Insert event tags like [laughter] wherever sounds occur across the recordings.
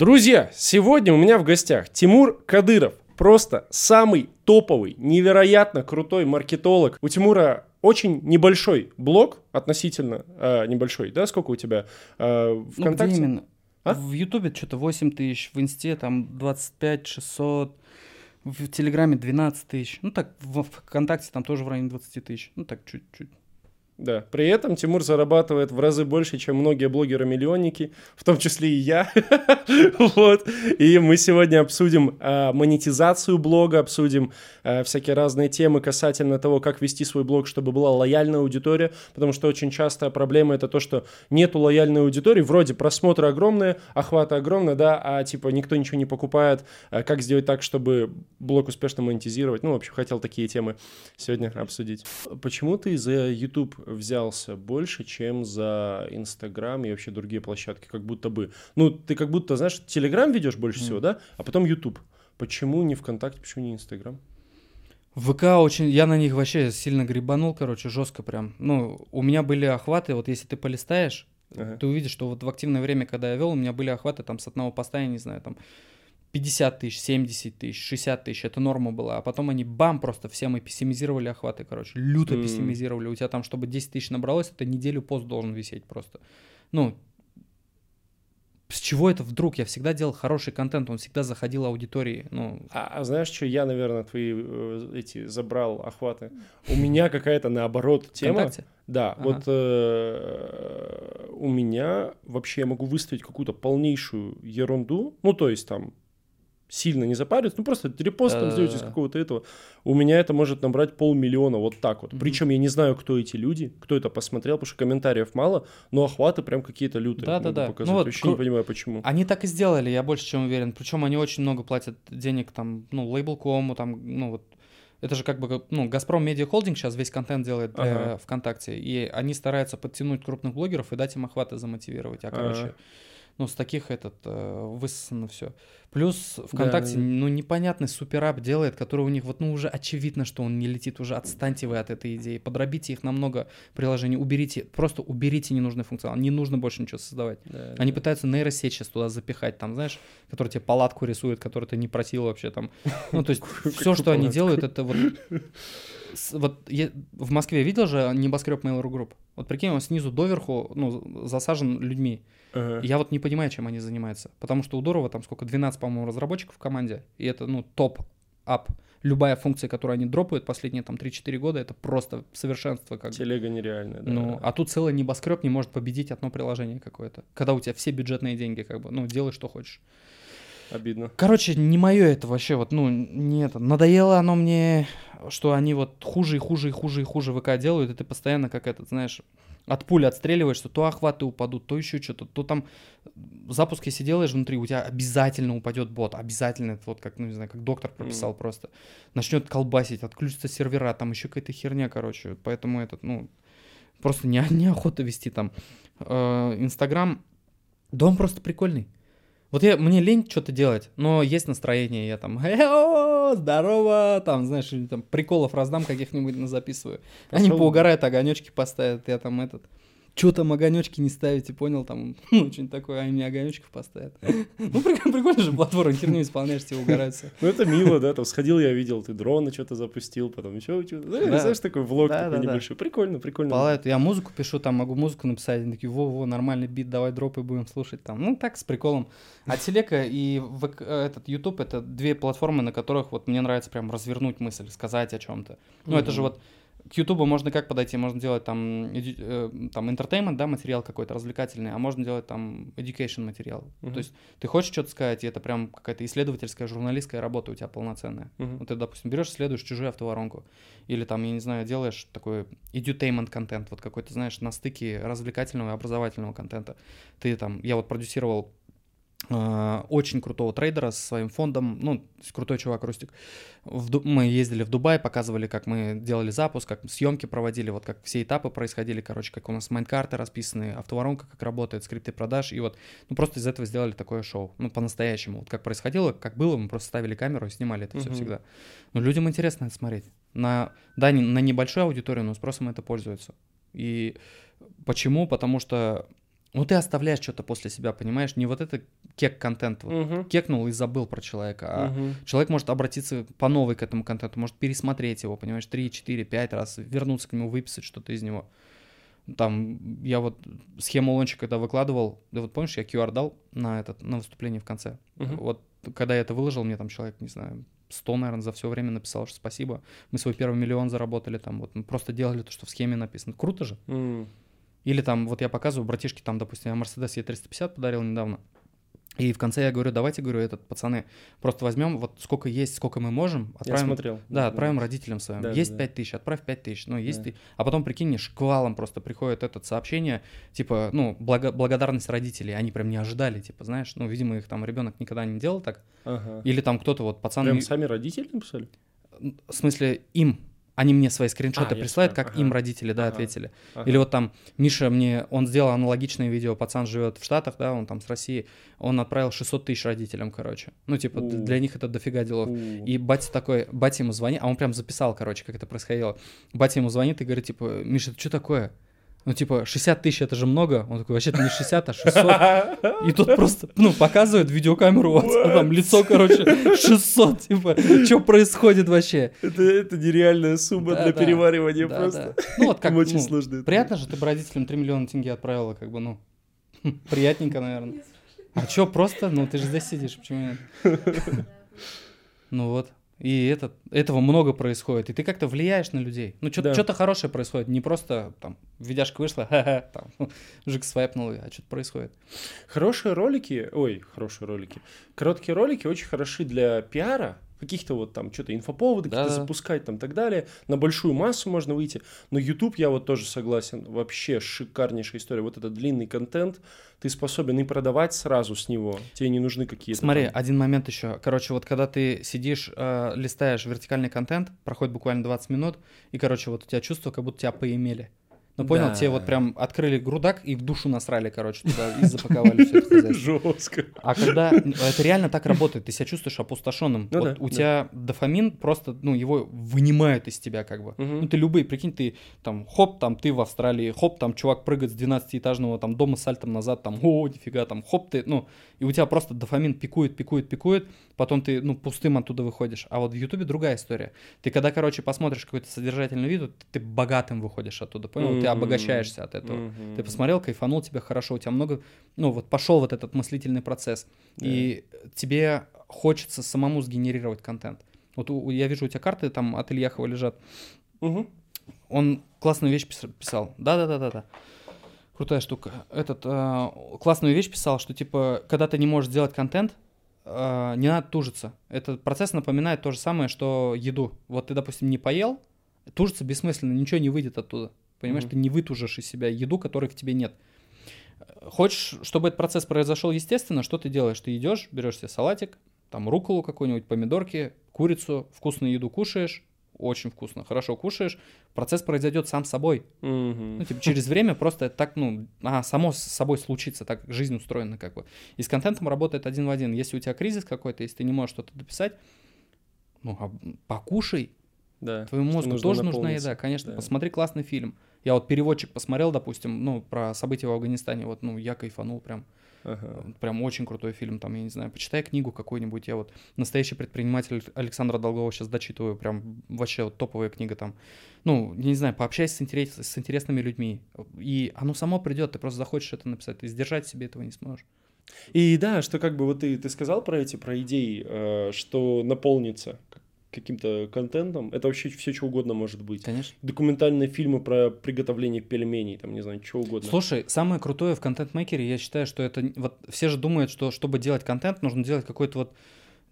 Друзья, сегодня у меня в гостях Тимур Кадыров. Просто самый топовый, невероятно крутой маркетолог. У Тимура очень небольшой блог, относительно э, небольшой, да? Сколько у тебя э, ВКонтакте? Ну, где именно? А? В Ютубе что-то 8 тысяч, в Инсте там 25 600, в Телеграме 12 тысяч. Ну так, в ВКонтакте там тоже в районе 20 тысяч. Ну так, чуть-чуть. Да, при этом Тимур зарабатывает в разы больше, чем многие блогеры-миллионники, в том числе и я. [laughs] вот. И мы сегодня обсудим э, монетизацию блога, обсудим э, всякие разные темы касательно того, как вести свой блог, чтобы была лояльная аудитория, потому что очень частая проблема это то, что нету лояльной аудитории, вроде просмотры огромные, охваты огромные, да, а типа никто ничего не покупает. А как сделать так, чтобы блог успешно монетизировать? Ну, в общем, хотел такие темы сегодня обсудить. Почему ты за YouTube взялся больше, чем за Инстаграм и вообще другие площадки, как будто бы. Ну, ты как будто, знаешь, Телеграм ведешь больше mm. всего, да, а потом YouTube. Почему не ВКонтакте, почему не Инстаграм? ВК очень, я на них вообще сильно грибанул, короче, жестко прям. Ну, у меня были охваты, вот если ты полистаешь, ага. ты увидишь, что вот в активное время, когда я вел, у меня были охваты там с одного поста, я не знаю, там 50 тысяч, 70 тысяч, 60 тысяч, это норма была. А потом они бам, просто все мы пессимизировали охваты, короче, люто mm. пессимизировали. У тебя там, чтобы 10 тысяч набралось, это неделю пост должен висеть просто. Ну, с чего это вдруг? Я всегда делал хороший контент, он всегда заходил аудитории. Ну. А, а знаешь, что я, наверное, твои э, эти забрал охваты? У меня какая-то наоборот тема. Вконтакте? Да, ага. вот э, у меня вообще я могу выставить какую-то полнейшую ерунду, ну то есть там сильно не запариваться, ну просто репост там сделать из какого-то этого. У меня это может набрать полмиллиона вот так вот. Причем я не знаю, кто эти люди, кто это посмотрел, потому что комментариев мало, но охваты прям какие-то лютые. Да, да, да. Ну, вот, Вообще не понимаю, почему. Они так и сделали, я больше чем уверен. Причем они очень много платят денег там, ну, лейбл.кому, там, ну вот это же как бы, ну, Газпром Медиа Холдинг сейчас весь контент делает для ага. ВКонтакте, и они стараются подтянуть крупных блогеров и дать им охваты замотивировать. А, короче, ага ну, с таких этот э, высосано все. Плюс ВКонтакте, да, ну, непонятный суперап делает, который у них вот, ну, уже очевидно, что он не летит, уже отстаньте вы от этой идеи, подробите их на много приложений, уберите, просто уберите ненужный функционал, не нужно больше ничего создавать. Да, Они да. пытаются нейросеть сейчас туда запихать, там, знаешь, который тебе палатку рисует, который ты не просил вообще там. [laughs] Ну, то есть все, что они делают, это вот... Вот я в Москве видел же небоскреб Mail.ru Group? Вот прикинь, он снизу доверху, ну, засажен людьми. Uh-huh. Я вот не понимаю, чем они занимаются. Потому что у Дурова там сколько, 12, по-моему, разработчиков в команде. И это, ну, топ-ап. Любая функция, которую они дропают последние там 3-4 года, это просто совершенство. Как Телега нереальная, да. Ну, а тут целый небоскреб не может победить одно приложение какое-то. Когда у тебя все бюджетные деньги, как бы, ну, делай, что хочешь. Обидно. Короче, не мое это вообще, вот, ну, не это. Надоело оно мне, что они вот хуже и хуже и хуже и хуже ВК делают, и ты постоянно как этот, знаешь, от пули отстреливаешься, то охваты упадут, то еще что-то, то там запуск, если делаешь внутри, у тебя обязательно упадет бот, обязательно, это вот как, ну не знаю, как доктор прописал mm. просто, начнет колбасить, отключится сервера, там еще какая-то херня, короче, поэтому этот, ну, просто не, [laughs] неохота вести там. Э, Инстаграм, да он просто прикольный. Вот я, мне лень что-то делать, но есть настроение, я там, здорово, там, знаешь, там приколов раздам каких-нибудь записываю. Пошел. Они поугарают, огонечки поставят, я там этот, что там огонечки не ставите, понял, там, [laughs] ну, что-нибудь такое, они мне огонечков поставят. [laughs] Ну, прикольно, же платформа, херню исполняешь, все угораются. Ну, это мило, да, там сходил, я видел, ты дрона что-то запустил, потом еще что-то, знаешь, такой влог такой небольшой, прикольно, прикольно. Я музыку пишу, там, могу музыку написать, они такие, во-во, нормальный бит, давай дропы будем слушать, там, ну, так, с приколом. А Телека и этот YouTube — это две платформы, на которых вот мне нравится прям развернуть мысль, сказать о чем-то. Ну, это же вот к Ютубу можно как подойти? Можно делать там, э, там entertainment, да, материал какой-то развлекательный, а можно делать там education материал. Uh-huh. То есть ты хочешь что-то сказать, и это прям какая-то исследовательская, журналистская работа у тебя полноценная. Uh-huh. Вот ты, допустим, берешь, следуешь чужую автоворонку, или там, я не знаю, делаешь такой edutainment контент, вот какой-то, знаешь, на стыке развлекательного и образовательного контента. Ты там, я вот продюсировал очень крутого трейдера со своим фондом, ну, крутой чувак, Рустик. В, мы ездили в Дубай, показывали, как мы делали запуск, как съемки проводили, вот как все этапы происходили, короче, как у нас майнкарты расписаны, автоворонка как работает, скрипты продаж, и вот, ну, просто из этого сделали такое шоу, ну, по-настоящему, вот как происходило, как было, мы просто ставили камеру и снимали это uh-huh. все всегда. Но людям интересно это смотреть. На, да, на небольшую аудиторию, но спросом это пользуется. И почему? Потому что ну ты оставляешь что-то после себя, понимаешь? Не вот это кек-контент, вот, Мгм. кекнул и забыл про человека, а Мгм. человек может обратиться по новой к этому контенту, может пересмотреть его, понимаешь, 3, 4, 5 раз, вернуться к нему, выписать что-то из него. Там, я вот схему лонча, когда выкладывал, да вот помнишь, я QR дал на этот, на выступление в конце. Мгм. Вот когда я это выложил, мне там человек, не знаю, 100, наверное, за все время написал, что спасибо. Мы свой первый миллион заработали там, вот мы просто делали то, что в схеме написано. Круто же. М. Или там, вот я показываю, братишке там, допустим, я Mercedes E350 подарил недавно. И в конце я говорю, давайте, говорю, этот, пацаны, просто возьмем вот сколько есть, сколько мы можем, Я отправим, смотрел. да, отправим родителям своим. Да, есть да, да. 5 тысяч, отправь 5 тысяч. Ну, есть Да. ты. А потом, прикинь, шквалом просто приходит это сообщение, типа, ну, благо- благодарность родителей. Они прям не ожидали, типа, знаешь, ну, видимо, их там ребенок никогда не делал так. Ага. Или там кто-то, вот, пацан, Прям ми- сами родители написали? в смысле, им. Они мне свои скриншоты А, присылают, как ага. им родители, да, Ага. ответили. Ага. Или вот там Миша мне, он сделал аналогичное видео, пацан живет в Штатах, да, он там с России, он отправил 600 тысяч родителям, короче. Ну, типа, У. для них это дофига делов. У. И батя такой, батя ему звонит, а он прям записал, короче, как это происходило. Батя ему звонит и говорит, типа, Миша, это что такое? Ну, типа, 60 тысяч это же много. Он такой, вообще-то не 60, а 600. [laughs] И тут просто, ну, показывает видеокамеру, вот, а там лицо, короче, [laughs] 600, типа, что происходит вообще? Это, это нереальная сумма Да, для да. переваривания Да, просто. да. Ну, вот как, очень ну, сложно приятно же, ты бы родителям 3 миллиона тенге отправила, как бы, ну, [laughs] приятненько, наверное. А чё, просто, ну, ты же здесь сидишь, почему нет? Ну вот. И это, этого много происходит. И ты как-то влияешь на людей. Ну, что-то, Да. хорошее происходит. Не просто там видяшка вышла, [laughs] ха-ха, там, жик свайпнул, а что-то происходит. Хорошие ролики, ой, хорошие ролики, короткие ролики очень хороши для пиара, каких-то вот там что-то инфоповоды какие-то Да-да. запускать там и так далее. На большую массу можно выйти. Но YouTube, я вот тоже согласен, вообще шикарнейшая история. Вот этот длинный контент, ты способен и продавать сразу с него. Тебе не нужны какие-то... Смотри, там- один момент еще. Короче, вот когда ты сидишь, э, листаешь вертикальный контент, проходит буквально 20 минут, и, короче, вот у тебя чувство, как будто тебя поимели. Ну, понял, Да. тебе вот прям открыли грудак и в душу насрали, короче, туда и запаковали все это. [laughs] Жестко. А когда это реально так работает, ты себя чувствуешь опустошенным. Ну вот да, у да. тебя дофамин просто, ну, его вынимают из тебя как бы. Мгм. Ну, ты любые, прикинь, ты там, хоп, там, ты в Австралии, хоп, там, чувак прыгает с 12-этажного там дома с сальтом назад, там, о, нифига, там, хоп, ты, ну, и у тебя просто дофамин пикует, пикует, пикует, потом ты, ну, пустым оттуда выходишь. А вот в Ютубе другая история. Ты когда, короче, посмотришь какой-то содержательный видео, ты богатым выходишь оттуда, понял? Ты обогащаешься от этого. Ты посмотрел, кайфанул, тебе хорошо, у тебя много, ну вот пошел вот этот мыслительный процесс, и тебе хочется самому сгенерировать контент. Вот у- я вижу, у тебя карты там от Ильяхова лежат. Мгм. Он классную вещь пис- писал. Да-да-да-да-да. Крутая штука. Этот э, классную вещь писал, что типа, когда ты не можешь сделать контент, э, не надо тужиться. Этот процесс напоминает то же самое, что еду. Вот ты, допустим, не поел, тужиться бессмысленно, ничего не выйдет оттуда. Понимаешь, Мгм. ты не вытужишь из себя еду, которой в тебе нет. Хочешь, чтобы этот процесс произошел естественно, что ты делаешь? Ты идешь, берешь себе салатик, там руколу какую-нибудь, помидорки, курицу, вкусную еду кушаешь, очень вкусно, хорошо кушаешь, процесс произойдет сам собой. Мгм. Ну, типа, через время просто так, ну, а, само с собой случится, так жизнь устроена как бы. И с контентом работает один в один. Если у тебя кризис какой-то, если ты не можешь что-то дописать, ну, а, покушай, Да. Твоему мозгу нужно тоже нужна наполниться. еда, конечно. Да. Посмотри классный фильм. Я вот переводчик посмотрел, допустим, ну, про события в Афганистане. Вот, ну, я кайфанул прям. Ага. Прям очень крутой фильм, там, я не знаю, почитай книгу какую-нибудь. Я вот «Настоящий предприниматель» Александра Долгова сейчас дочитываю, прям вообще вот топовая книга там. Ну, я не знаю, пообщайся с, интерес- с интересными людьми. И оно само придет, ты просто захочешь это написать, ты сдержать себе этого не сможешь. И да, что как бы вот ты, ты сказал про эти, про идеи, э, что наполнится каким-то контентом, это вообще все что угодно может быть. Конечно. Документальные фильмы про приготовление пельменей, там, не знаю, что угодно. Слушай, самое крутое в контент-мейкере, я считаю, что это... Вот все же думают, что чтобы делать контент, нужно делать какой-то вот,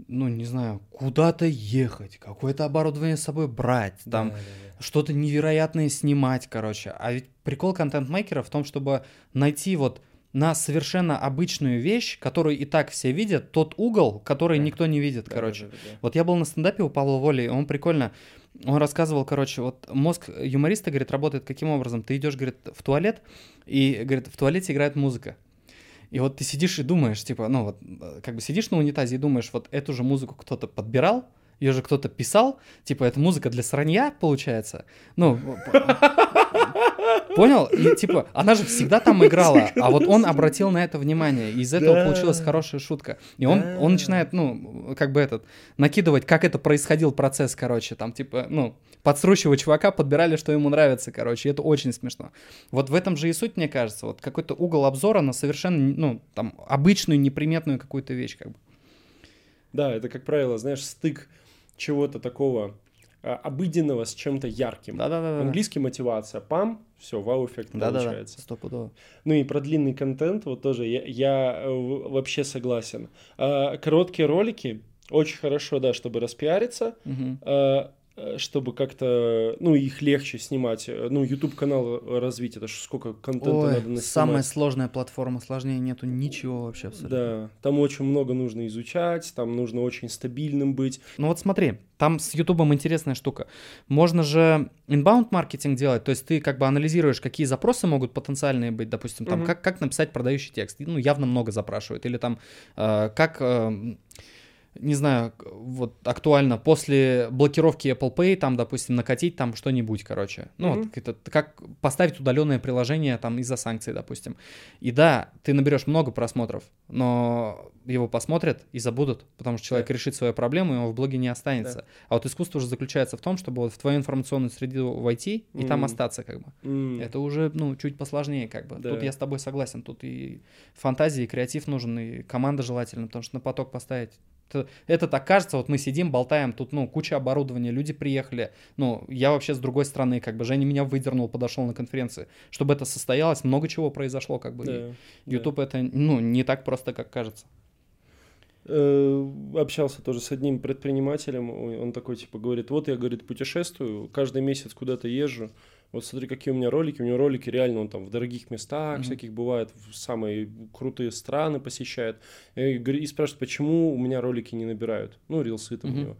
ну, не знаю, куда-то ехать, какое-то оборудование с собой брать, там, Да, да, да. что-то невероятное снимать, короче. А ведь прикол контент-мейкера в том, чтобы найти вот на совершенно обычную вещь, которую и так все видят, тот угол, который Да. никто не видит, Да, короче. да, да, да. Вот я был на стендапе у Павла Воли, и он прикольно, он рассказывал, короче, вот мозг юмориста, говорит, работает каким образом? Ты идешь, говорит, в туалет, и, говорит, в туалете играет музыка. И вот ты сидишь и думаешь, типа, ну вот, э, как бы сидишь на унитазе и думаешь, вот эту же музыку кто-то подбирал, Ее же кто-то писал, типа, это музыка для сранья, получается. Ну, понял? И типа, она же всегда там играла, а вот он обратил на это внимание, и из этого получилась хорошая шутка. И он, он начинает, ну, как бы этот, накидывать, как это происходил процесс, короче, там, типа, ну, подсрущего чувака подбирали, что ему нравится, короче, и это очень смешно. Вот в этом же и суть, мне кажется, вот какой-то угол обзора на совершенно, ну, там, обычную, неприметную какую-то вещь, как бы. Да, это, как правило, знаешь, стык чего-то такого а, обыденного с чем-то ярким. Да-да-да. Английский мотивация, пам, все, вау-эффект получается. стопудово. Ну и про длинный контент, вот тоже я, я, э, вообще согласен. А, Короткие ролики очень хорошо, да, чтобы распиариться, Мгм. Э, чтобы как-то, ну, их легче снимать. Ну, YouTube-канал развить, это ж сколько контента Ой, надо наснимать. самая сложная платформа, сложнее нету ничего вообще абсолютно. Да, там очень много нужно изучать, там нужно очень стабильным быть. Ну вот смотри, там с Ютубом интересная штука. Можно же inbound маркетинг делать, то есть ты как бы анализируешь, какие запросы могут потенциальные быть, допустим, там, Мгм. как, как написать продающий текст. Ну, явно много запрашивают. Или там, э, как, э, не знаю, вот актуально после блокировки Apple Pay, там, допустим, накатить там что-нибудь, короче. Ну, Мгм. вот это, как поставить удаленное приложение там из-за санкций, допустим. И да, ты наберешь много просмотров, но его посмотрят и забудут, потому что человек Да. решит свою проблему, и он в блоге не останется. Да. А вот искусство уже заключается в том, чтобы вот в твою информационную среду войти и там Мгм. остаться, как бы. М, Это уже, ну, чуть посложнее, как бы. Да. Тут я с тобой согласен. Тут и фантазия, и креатив нужен, и команда желательно, потому что на поток поставить. Это, это так кажется, вот мы сидим, болтаем, тут, ну, куча оборудования, люди приехали. Ну, я вообще с другой стороны, как бы, Женя меня выдернул, подошел на конференции. Чтобы это состоялось, много чего произошло, как бы. да, и да. YouTube это, ну, не так просто, как кажется. Э, общался тоже с одним предпринимателем, он такой, типа, говорит, вот я, говорит, путешествую, каждый месяц куда-то езжу, вот смотри, какие у меня ролики, у него ролики реально, он там в дорогих местах Мгм. всяких бывает, в самые крутые страны посещает, и, и спрашивает, почему у меня ролики не набирают, ну, рилсы там у Мгм. него.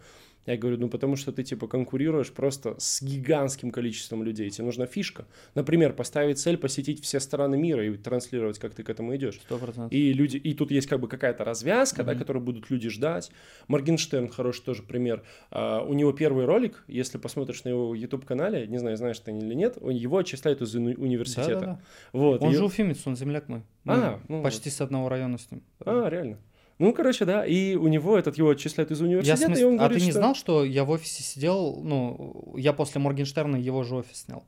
Я говорю, ну потому что ты типа конкурируешь просто с гигантским количеством людей. Тебе нужна фишка. Например, поставить цель посетить все страны мира и транслировать, как ты к этому идешь. Сто процентов. И люди, и тут есть как бы какая-то развязка, да, Мгм. которую будут люди ждать. Моргенштерн хороший тоже пример. А, у него первый ролик, если посмотришь на его YouTube канале, не знаю, знаешь ты или нет, он его отчисляют из уни- университета. Да-да-да. Вот. Он и- же уфимец, он земляк мой. Мы А, ну почти с одного района с ним. А, реально. Ну, короче, да, и у него этот его отчисляют из Я университета, смыс- и он А говорит, ты не что- знал, что я в офисе сидел, ну, я после Моргенштерна его же офис снял.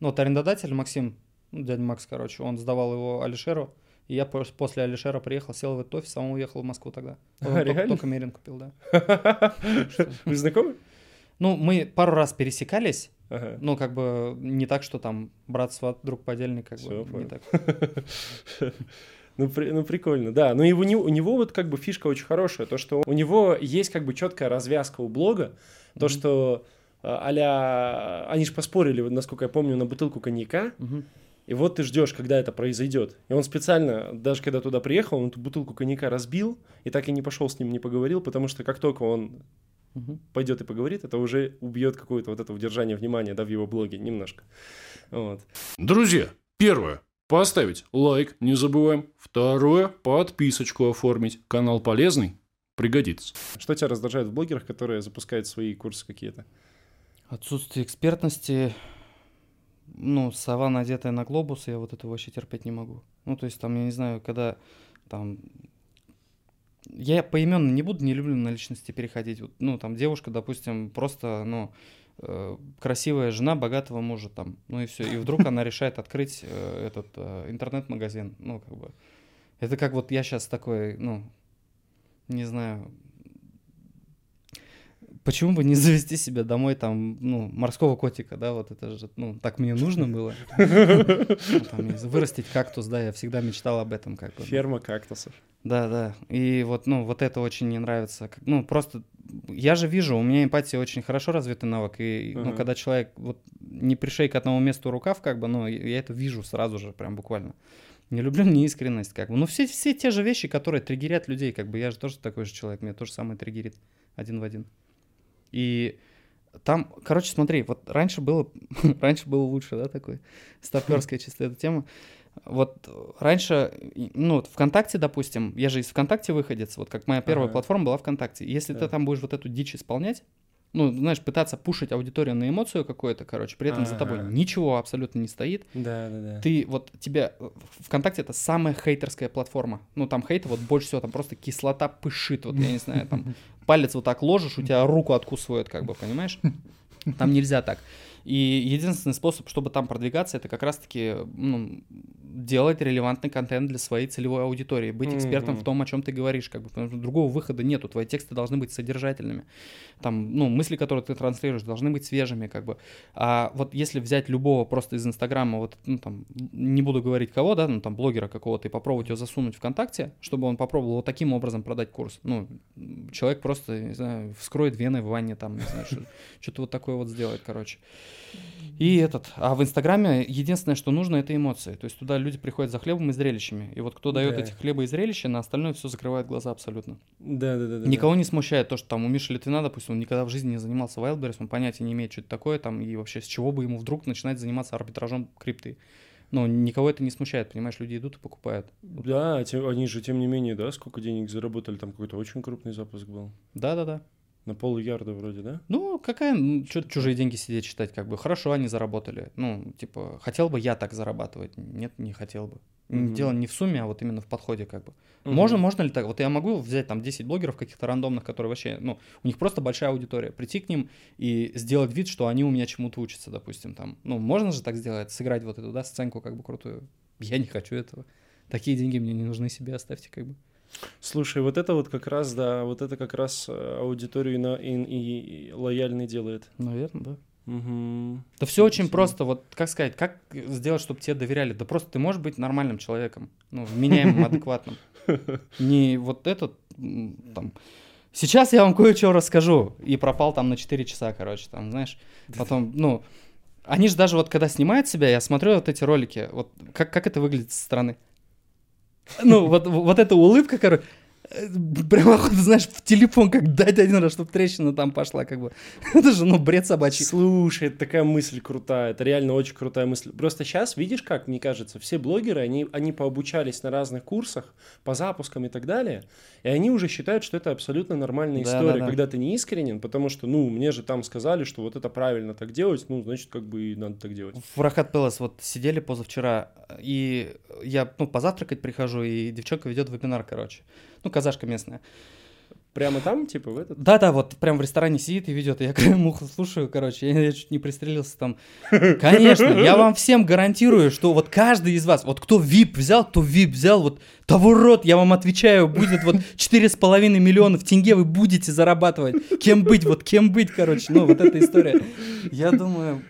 Ну, вот арендодатель Максим, ну, дядя Макс, короче, он сдавал его Алишеру, и я пос- после Алишера приехал, сел в этот офис, а он уехал в Москву тогда. А, [laughs] Он только- реально? Только Мерин купил, да. [laughs] Вы знакомы? Ну, мы пару раз пересекались, Ага. ну, как бы не так, что там брат, сват, друг, подельник, как Всё, бы не понял. так. [laughs] Ну, при- ну, прикольно, да. Но и у него, у него вот как бы фишка очень хорошая, то, что у него есть как бы четкая развязка у блога, то, Мгм. что а, а-ля... Они же поспорили, вот, насколько я помню, на бутылку коньяка, Мгм. и вот ты ждешь, когда это произойдет. И он специально, даже когда туда приехал, он эту бутылку коньяка разбил, и так и не пошел с ним, не поговорил, потому что как только он Мгм. пойдет и поговорит, это уже убьет какое-то вот это удержание внимания, да, в его блоге немножко. Вот. Друзья, первое. Поставить лайк, не забываем. Второе. Подписочку оформить. Канал полезный, пригодится. Что тебя раздражает в блогерах, которые запускают свои курсы какие-то? Отсутствие экспертности, ну, сова, надетая на глобус, я вот этого вообще терпеть не могу. Ну, то есть, там, я не знаю, когда там... Я поименно не буду, не люблю на личности переходить. Вот, ну, там, девушка, допустим, просто, ну, красивая жена богатого мужа там, ну и все. И вдруг она решает открыть э, этот э, интернет-магазин. Ну, как бы. Это как вот я сейчас такой, ну, не знаю, Почему бы не завести себе домой там, ну, морского котика, да, вот это же, ну, так мне нужно было. Ну, вырастить кактус, да, я всегда мечтал об этом, как бы. Ферма кактусов. Да, да. И вот, ну, вот это очень не нравится. Ну, просто я же вижу, у меня эмпатия очень хорошо развитый навык. И, ну, когда человек вот не пришей к одному месту рукав, как бы, ну, я- это вижу сразу же, прям буквально. Не люблю неискренность, как бы. Ну, все, все те же вещи, которые триггерят людей, как бы. Я же тоже такой же человек, меня то же самое триггерит один в один. И там, короче, смотри, вот раньше было, [laughs] раньше было лучше, да, такой, старперская чисто эта тема. Вот раньше, ну, вот ВКонтакте, допустим, я же из ВКонтакте выходец, вот как моя первая Ага. платформа была ВКонтакте. Если Да. ты там будешь вот эту дичь исполнять, ну, знаешь, пытаться пушить аудиторию на эмоцию какую-то, короче, при этом за тобой ничего абсолютно не стоит. Да, да, да. Ты вот тебя э, ВКонтакте это самая хейтерская платформа. Ну там хейта вот больше всего, там просто кислота пышит, вот я не знаю, там [laughs] палец вот так ложишь, у тебя руку откусывают, как бы, понимаешь? Там нельзя так. И единственный способ, чтобы там продвигаться, это как раз-таки ну, делать релевантный контент для своей целевой аудитории, быть экспертом Мгм. в том, о чем ты говоришь, как бы, потому что другого выхода нету. Твои тексты должны быть содержательными. Там, ну, мысли, которые ты транслируешь, должны быть свежими, как бы. А вот если взять любого просто из Инстаграма, вот, ну, там, не буду говорить кого, да, ну, там, блогера какого-то, и попробовать его засунуть ВКонтакте, чтобы он попробовал вот таким образом продать курс, ну, человек просто, не знаю, вскроет вены в ванне, там, не знаю, что- [laughs] что-то вот такое вот сделает, короче. И этот, а в Инстаграме единственное, что нужно, это эмоции. То есть туда люди приходят за хлебом и зрелищами. И вот кто дает Да. эти хлеба и зрелища, на остальное все закрывает глаза абсолютно. Да, да, да, да. Никого не смущает то, что там у Миши Литвина, допустим, он никогда в жизни не занимался Wildberries, он понятия не имеет, что это такое там, и вообще с чего бы ему вдруг начинать заниматься арбитражом крипты. Но никого это не смущает, понимаешь, люди идут и покупают. Да, тем- они же, тем не менее, да, сколько денег заработали, там какой-то очень крупный запуск был. Да-да-да. На полярда вроде, да? Ну, какая, что чужие деньги сидеть читать, как бы, хорошо они заработали. Ну, типа, хотел бы я так зарабатывать? Нет, не хотел бы. Мгм. Дело не в сумме, а вот именно в подходе, как бы. Мгм. Можно, можно ли так? Вот я могу взять там 10 блогеров каких-то рандомных, которые вообще, ну, у них просто большая аудитория, прийти к ним и сделать вид, что они у меня чему-то учатся, допустим, там. Ну, можно же так сделать, сыграть вот эту, да, сценку как бы крутую. Я не хочу этого. Такие деньги мне не нужны, себе оставьте, как бы. Слушай, вот это вот как раз, да, вот это как раз э, аудиторию и, на- и- и- и лояльной делает. Наверное, да. Мгм. Да все очень просто. Вот как сказать, как сделать, чтобы тебе доверяли? Да просто ты можешь быть нормальным человеком, ну, вменяемым, [laughs] адекватным. Не вот этот там. Сейчас я вам кое-что расскажу. И пропал там на 4 часа, короче, там, знаешь. Потом, ну, они же даже вот когда снимают себя, я смотрю вот эти ролики, вот как, как это выглядит со стороны. Ну, вот, вот эта улыбка, короче, прям охота, знаешь, в телефон как дать один раз, чтобы трещина там пошла, как бы. [laughs] Это же, ну, бред собачий. Слушай, это такая мысль крутая, это реально очень крутая мысль. Просто сейчас, видишь как, мне кажется, все блогеры, они, они пообучались на разных курсах, по запускам и так далее, и они уже считают, что это абсолютно нормальная Да, история, да, да. когда ты не искренен, потому что, ну, мне же там сказали, что вот это правильно так делать, ну, значит, как бы и надо так делать. В Рахат Пелос вот сидели позавчера, и я, ну, позавтракать прихожу, и девчонка ведет вебинар, короче. Ну, казашка местная. Прямо там, типа, в этот? Да-да, вот прям в ресторане сидит и ведет. Я [laughs] краем уха слушаю, короче, я, я чуть не пристрелился там. [laughs] Конечно, я вам всем гарантирую, что вот каждый из вас, вот кто VIP взял, кто VIP взял, вот того рот, я вам отвечаю, будет вот 4,5 миллионов тенге вы будете зарабатывать. Кем быть, вот кем быть, короче, ну, вот эта история. Я думаю,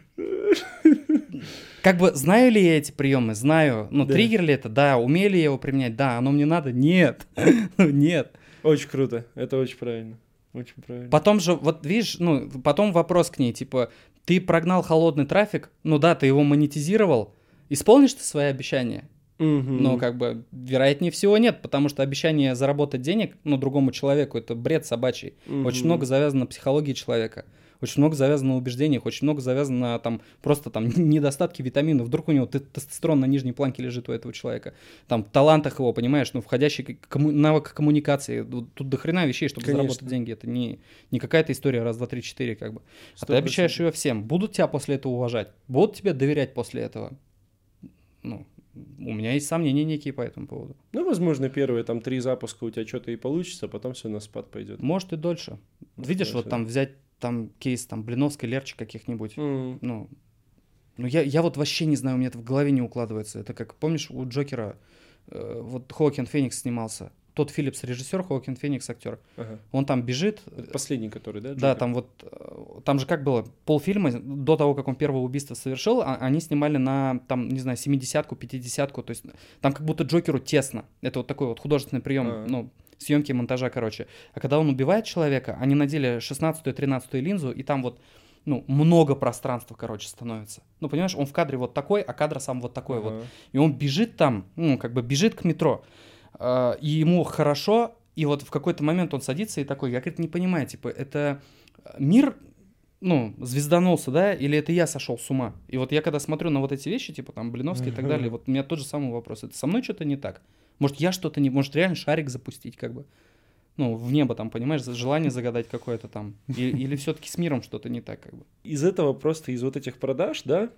как бы знаю ли я эти приемы? Знаю. Ну, Да. триггер ли это? Да. Умею ли я его применять? Да. Оно мне надо? Нет. [laughs] Нет. Очень круто, это очень правильно. Очень правильно. Потом же, вот видишь, ну, потом вопрос к ней, типа, ты прогнал холодный трафик, ну да, ты его монетизировал, исполнишь ты свои обещания? Мгм. Ну, как бы, вероятнее всего нет, потому что обещание заработать денег, ну, другому человеку, это бред собачий. Очень Мгм. много завязано на психологии человека. Очень много завязано на убеждениях, очень много завязано на там просто там [laughs] недостатки витаминов. Вдруг у него те- тестостерон на нижней планке лежит у этого человека. Там талантах его, понимаешь, ну входящий комму- навык коммуникации. Тут тут до хрена вещей, чтобы Конечно. заработать деньги. Это не, не какая-то история раз, два, три, четыре, как бы. А Сто ты обещаешь ее всем. Будут тебя после этого уважать? Будут тебе доверять после этого? Ну, у меня есть сомнения некие по этому поводу. Ну, возможно, первые там три запуска у тебя что-то и получится, а потом все на спад пойдет. Может и дольше. Видишь, вот Хорошо. там взять там кейс там Блиновской, Лерчи каких-нибудь. М. Ну, ну я, я вот вообще не знаю, у меня это в голове не укладывается. Это как, помнишь, у Джокера э, вот Хоакин Феникс снимался. Тот Филлипс режиссер, Хоакин Феникс актер. Ага. Он там бежит. Последний, который, да? Да, Джокер? там вот, э, там же как было, полфильма, до того, как он первое убийство совершил, а- они снимали на, там, не знаю, 70-ку, 50-ку, то есть там как будто Джокеру тесно. Это вот такой вот художественный прием, А. ну, съемки монтажа, короче. А когда он убивает человека, они надели 16-ю, 13-ю линзу, и там вот, ну, много пространства, короче, становится. Ну, понимаешь, он в кадре вот такой, а кадр сам вот такой вот. Ага. И он бежит там, ну, как бы бежит к метро, э, и ему хорошо, и вот в какой-то момент он садится и такой, я, говорит, не понимаю, типа, это мир ну, звезданулся, да, или это я сошел с ума? И вот я когда смотрю на вот эти вещи, типа там Блиновский и так далее, вот у меня тот же самый вопрос. Это со мной что-то не так? Может, я что-то не... Может, реально шарик запустить, как бы? Ну, в небо там, понимаешь, желание загадать какое-то там. Или, или все-таки с миром что-то не так, как бы? Из этого просто, из вот этих продаж, да,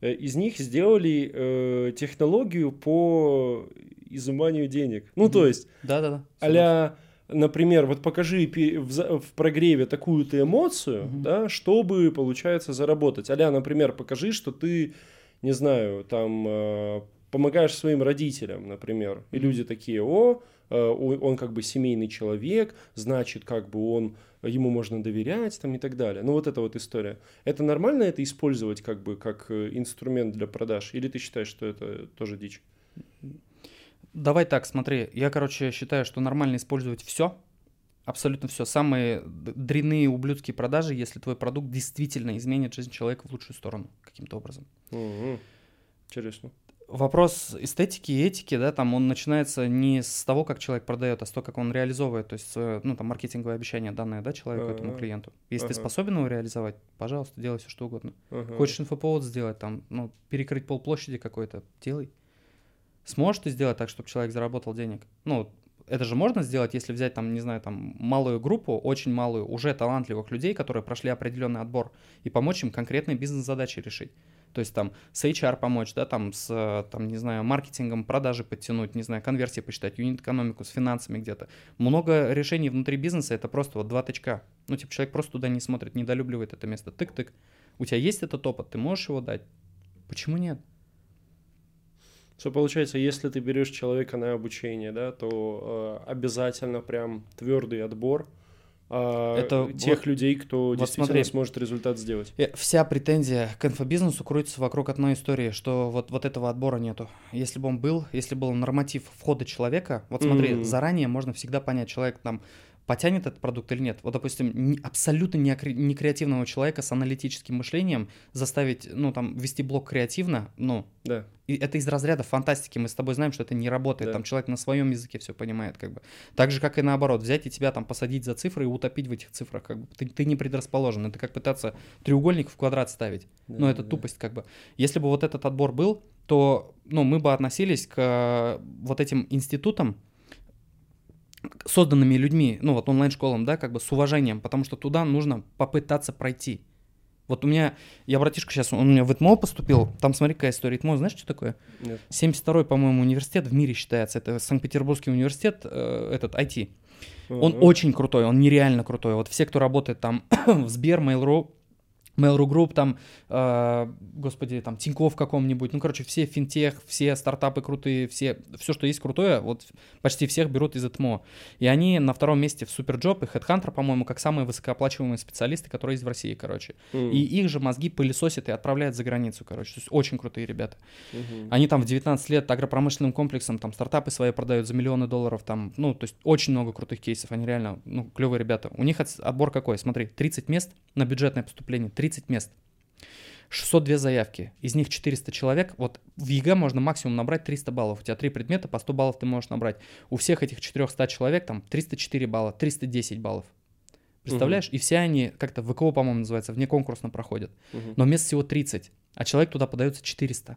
э, из них сделали э, технологию по изыманию денег. Ну, то есть, Да-да-да. а например, вот покажи в, прогреве такую-то эмоцию, Мгм. да, чтобы, получается, заработать. а например, покажи, что ты, не знаю, там, э, помогаешь своим родителям, например, и люди такие, о, э, о- он как бы семейный человек, значит, как бы он, ему можно доверять, там, и так далее. Ну, вот эта вот история. Это нормально это использовать как бы как э, инструмент для продаж? Или ты считаешь, что это тоже дичь? Давай так, смотри, я, короче, считаю, что нормально использовать все, абсолютно все. Самые дрянные ублюдские продажи, если твой продукт действительно изменит жизнь человека в лучшую сторону каким-то образом. Мгм. Интересно. Вопрос эстетики и этики, да, там он начинается не с того, как человек продает, а с того, как он реализовывает, то есть, ну, там, маркетинговое обещание данное, да, человеку, этому Ага. клиенту. Если ты Ага. способен его реализовать, пожалуйста, делай все, что угодно. Ага. Хочешь инфоповод сделать, там, ну, перекрыть полплощади какой-то, делай. Сможешь ты сделать так, чтобы человек заработал денег? Ну, это же можно сделать, если взять, там, не знаю, там, малую группу, очень малую, уже талантливых людей, которые прошли определенный отбор, и помочь им конкретные бизнес-задачи решить. То есть там с HR помочь, да, там с, э, там, не знаю, маркетингом, продажи подтянуть, не знаю, конверсии посчитать, юнит-экономику с финансами где-то. Много решений внутри бизнеса, это просто вот два тычка. Ну, типа, человек просто туда не смотрит, недолюбливает это место. Тык-тык. У тебя есть этот опыт, ты можешь его дать? Почему нет? Что получается, если ты берешь человека на обучение, да, то э, обязательно прям твердый отбор Это тех вот- людей, кто вот действительно смотри. сможет результат сделать. Э, Вся претензия к инфобизнесу крутится вокруг одной истории, что вот, вот этого отбора нету. Если бы он был, если был норматив входа человека, вот смотри, Мгм. заранее можно всегда понять, человек там потянет этот продукт или нет. Вот, допустим, абсолютно не, кре- не креативного человека с аналитическим мышлением заставить, ну, там, вести блог креативно, ну, Да. и это из разряда фантастики. Мы с тобой знаем, что это не работает. Да. Там человек на своем языке все понимает, как бы. Так же, как и наоборот, взять и тебя там посадить за цифры и утопить в этих цифрах, как бы. Ты, ты не предрасположен. Это как пытаться треугольник в квадрат ставить. Ну, это Да, да. тупость, как бы. Если бы вот этот отбор был, то, ну, мы бы относились к э, вот этим институтам, созданными людьми, ну, вот онлайн-школам, да, как бы с уважением, потому что туда нужно попытаться пройти. Вот у меня, я братишка сейчас, он у меня в ИТМО поступил, там смотри, какая история. ИТМО, знаешь, что такое? Нет. 72-й, по-моему, университет в мире считается. Это Санкт-Петербургский университет, э, этот IT. Он Ага. очень крутой, он нереально крутой. Вот все, кто работает там [coughs] в Сбер, Mail.ru, Mail.ru Group, там, э, господи, там, Тинькофф каком-нибудь, ну, короче, все финтех, все стартапы крутые, все, все, что есть крутое, вот почти всех берут из ИТМО. И они на втором месте в SuperJob и Headhunter, по-моему, как самые высокооплачиваемые специалисты, которые есть в России, короче. М. И их же мозги пылесосят и отправляют за границу, короче. То есть очень крутые ребята. Мгм. Они там в 19 лет агропромышленным комплексом там стартапы свои продают за миллионы долларов, там, ну, то есть очень много крутых кейсов, они реально, ну, клевые ребята. У них от- отбор какой? Смотри, 30 мест на бюджетное поступление, 30 мест. 602 заявки, из них 400 человек. Вот в ЕГЭ можно максимум набрать 300 баллов. У тебя три предмета, по 100 баллов ты можешь набрать. У всех этих 400 человек там 304 балла, 310 баллов. Представляешь? И все они как-то ВКО, по-моему, называется, вне конкурсно проходят Мгм. но мест всего 30, а человек туда подается 400.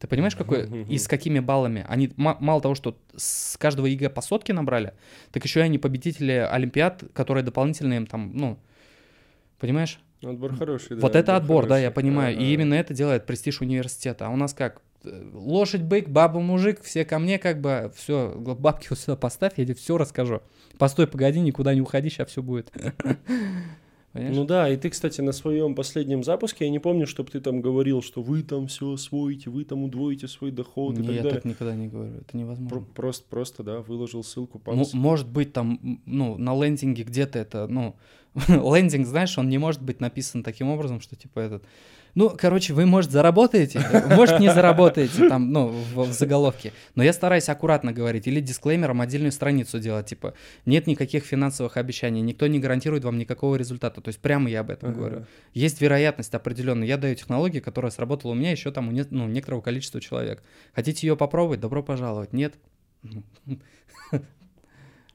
Ты понимаешь, какой Мгм. и с какими баллами? Они ма- мало того, что с каждого ЕГЭ по сотке набрали, так еще и они победители Олимпиад, которые дополнительно им там, ну, понимаешь? Отбор хороший, да. вот это отбор, да, я хороший. понимаю. Ага. И именно это делает престиж университета. А у нас как? Э, Лошадь, бык, баба, мужик, все ко мне как бы, все, бабки вот сюда поставь, я тебе все расскажу. Постой, погоди, никуда не уходи, сейчас все будет. [laughs] Понимаешь? Ну да, и ты, кстати, на своем последнем запуске, я не помню, чтобы ты там говорил, что вы там все освоите, вы там удвоите свой доход и Не, так я далее. так никогда не говорю, это невозможно. Про- просто, просто, да, выложил ссылку панс. может быть, там, ну, на лендинге где-то это, ну, [laughs] лендинг, знаешь, он не может быть написан таким образом, что типа этот. Ну, короче, вы, может, заработаете, может, не заработаете там, ну, в, в заголовке. Но я стараюсь аккуратно говорить или дисклеймером отдельную страницу делать, типа, нет никаких финансовых обещаний, никто не гарантирует вам никакого результата. То есть прямо я об этом Ага. говорю. Есть вероятность определенная. Я даю технологию, которая сработала у меня еще там у не- ну, некоторого количества человек. Хотите ее попробовать? Добро пожаловать. Нет? [laughs]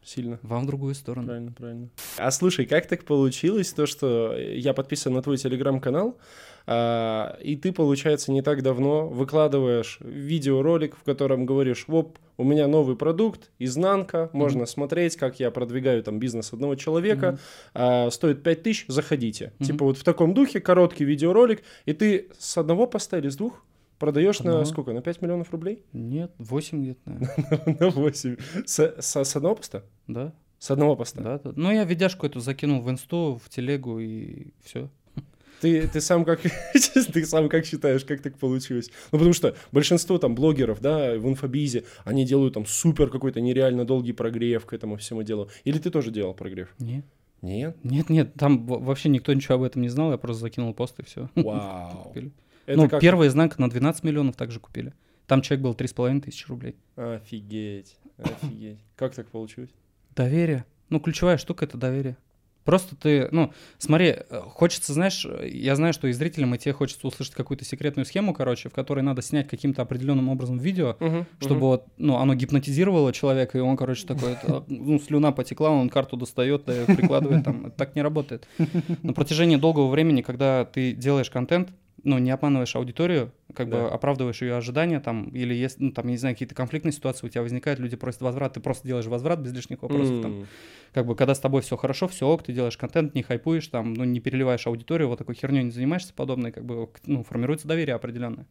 Сильно. Вам в другую сторону. Правильно, правильно. А слушай, как так получилось, то, что я подписан на твой телеграм-канал, а, и ты, получается, не так давно выкладываешь видеоролик, в котором говоришь, воп, у меня новый продукт, изнанка, можно смотреть, как я продвигаю там бизнес одного человека, а, стоит 5000, заходите. Типа вот в таком духе, короткий видеоролик, и ты с одного поста или с двух продаешь на Одного. сколько? На 5 миллионов рублей? Нет, 8 где-то, наверное. [laughs] На 8. С, с- с одного поста? Да, С одного поста? да, да. Ну, я видяшку эту закинул в инсту, в телегу и все. Ты, ты сам как [laughs] ты сам как считаешь, как так получилось? Ну, потому что большинство там блогеров, да, в инфобизе, они делают там супер какой-то нереально долгий прогрев к этому всему делу. Или ты тоже делал прогрев? Нет. Нет? Нет, нет, там во- вообще никто ничего об этом не знал, я просто закинул пост и все. [laughs] Вау. Это ну, как? первая изнанка на 12 миллионов также купили. Там человек был 3,5 тысячи рублей. Офигеть, офигеть. Как так получилось? Доверие. Ну, ключевая штука — это доверие. Просто ты, ну, смотри, э, хочется, знаешь, э, я знаю, что и зрителям, и тебе хочется услышать какую-то секретную схему, короче, в которой надо снять каким-то определенным образом видео, чтобы вот, ну, оно гипнотизировало человека, и он, короче, такой, это, ну, слюна потекла, он карту достает, прикладывает, там, так не работает. На протяжении долгого времени, когда ты делаешь контент, ну, не обманываешь аудиторию, как бы Да. оправдываешь ее ожидания, там, или если, ну, там, я не знаю, какие-то конфликтные ситуации у тебя возникают, люди просят возврат, ты просто делаешь возврат без лишних вопросов, там, М, как бы, когда с тобой все хорошо, все ок, ты делаешь контент, не хайпуешь, там, ну, не переливаешь аудиторию, вот такой херней не занимаешься подобной, как бы, ну, формируется доверие определенное.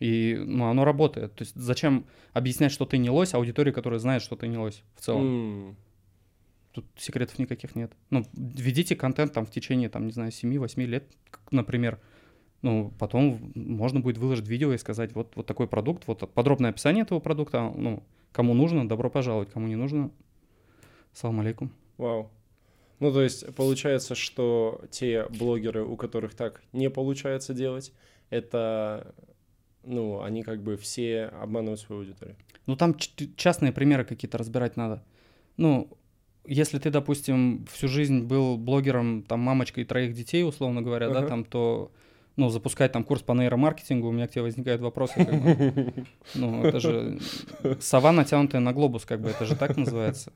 И, ну, оно работает. То есть зачем объяснять, что ты не лось, аудитории, которая знает, что ты не лось в целом? м. Тут секретов никаких нет. Ну, ведите контент там в течение, там, не знаю, 7-8 лет, например. Ну, потом можно будет выложить видео и сказать, вот, вот такой продукт, вот подробное описание этого продукта, ну, кому нужно, добро пожаловать, кому не нужно, салам алейкум. Вау. Ну, то есть, получается, что те блогеры, у которых так не получается делать, это, ну, они как бы все обманывают свою аудиторию. Ну, там частные примеры какие-то разбирать надо. Ну, если ты, допустим, всю жизнь был блогером, там, мамочкой троих детей, условно говоря, да, Ага. там, то, ну, запускать там курс по нейромаркетингу, у меня к тебе возникают вопросы. как бы. [laughs] Ну, это же сова, натянутая на глобус, как бы, это же так называется.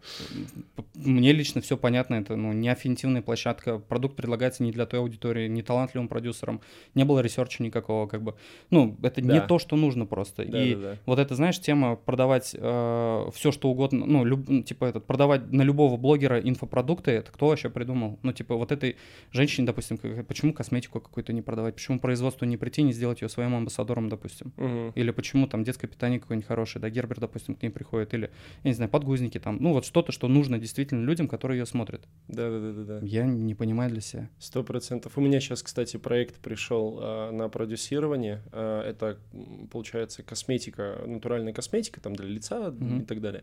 Мне лично все понятно, это, ну, не аффинитивная площадка, продукт предлагается не для той аудитории, не талантливым продюсером, не было ресерча никакого, как бы. Ну, это не Да. то, что нужно просто. И Да-да-да. вот это, знаешь, тема продавать все, что угодно, ну, люб- ну, типа этот, продавать на любого блогера инфопродукты, это кто вообще придумал? Ну, типа вот этой женщине, допустим, почему косметику какую-то не продавать, почему производству не прийти, не сделать ее своим амбассадором, допустим? Мгм. Или почему там детское питание какое-нибудь хорошее, да, Гербер, допустим, к ней приходит, или, я не знаю, подгузники там, ну, вот что-то, что нужно действительно людям, которые ее смотрят. Да-да-да-да. Я не понимаю для себя. Сто процентов. У меня сейчас, кстати, проект пришел а, на продюсирование. А, это, получается, косметика, натуральная косметика там для лица Мгм. и так далее.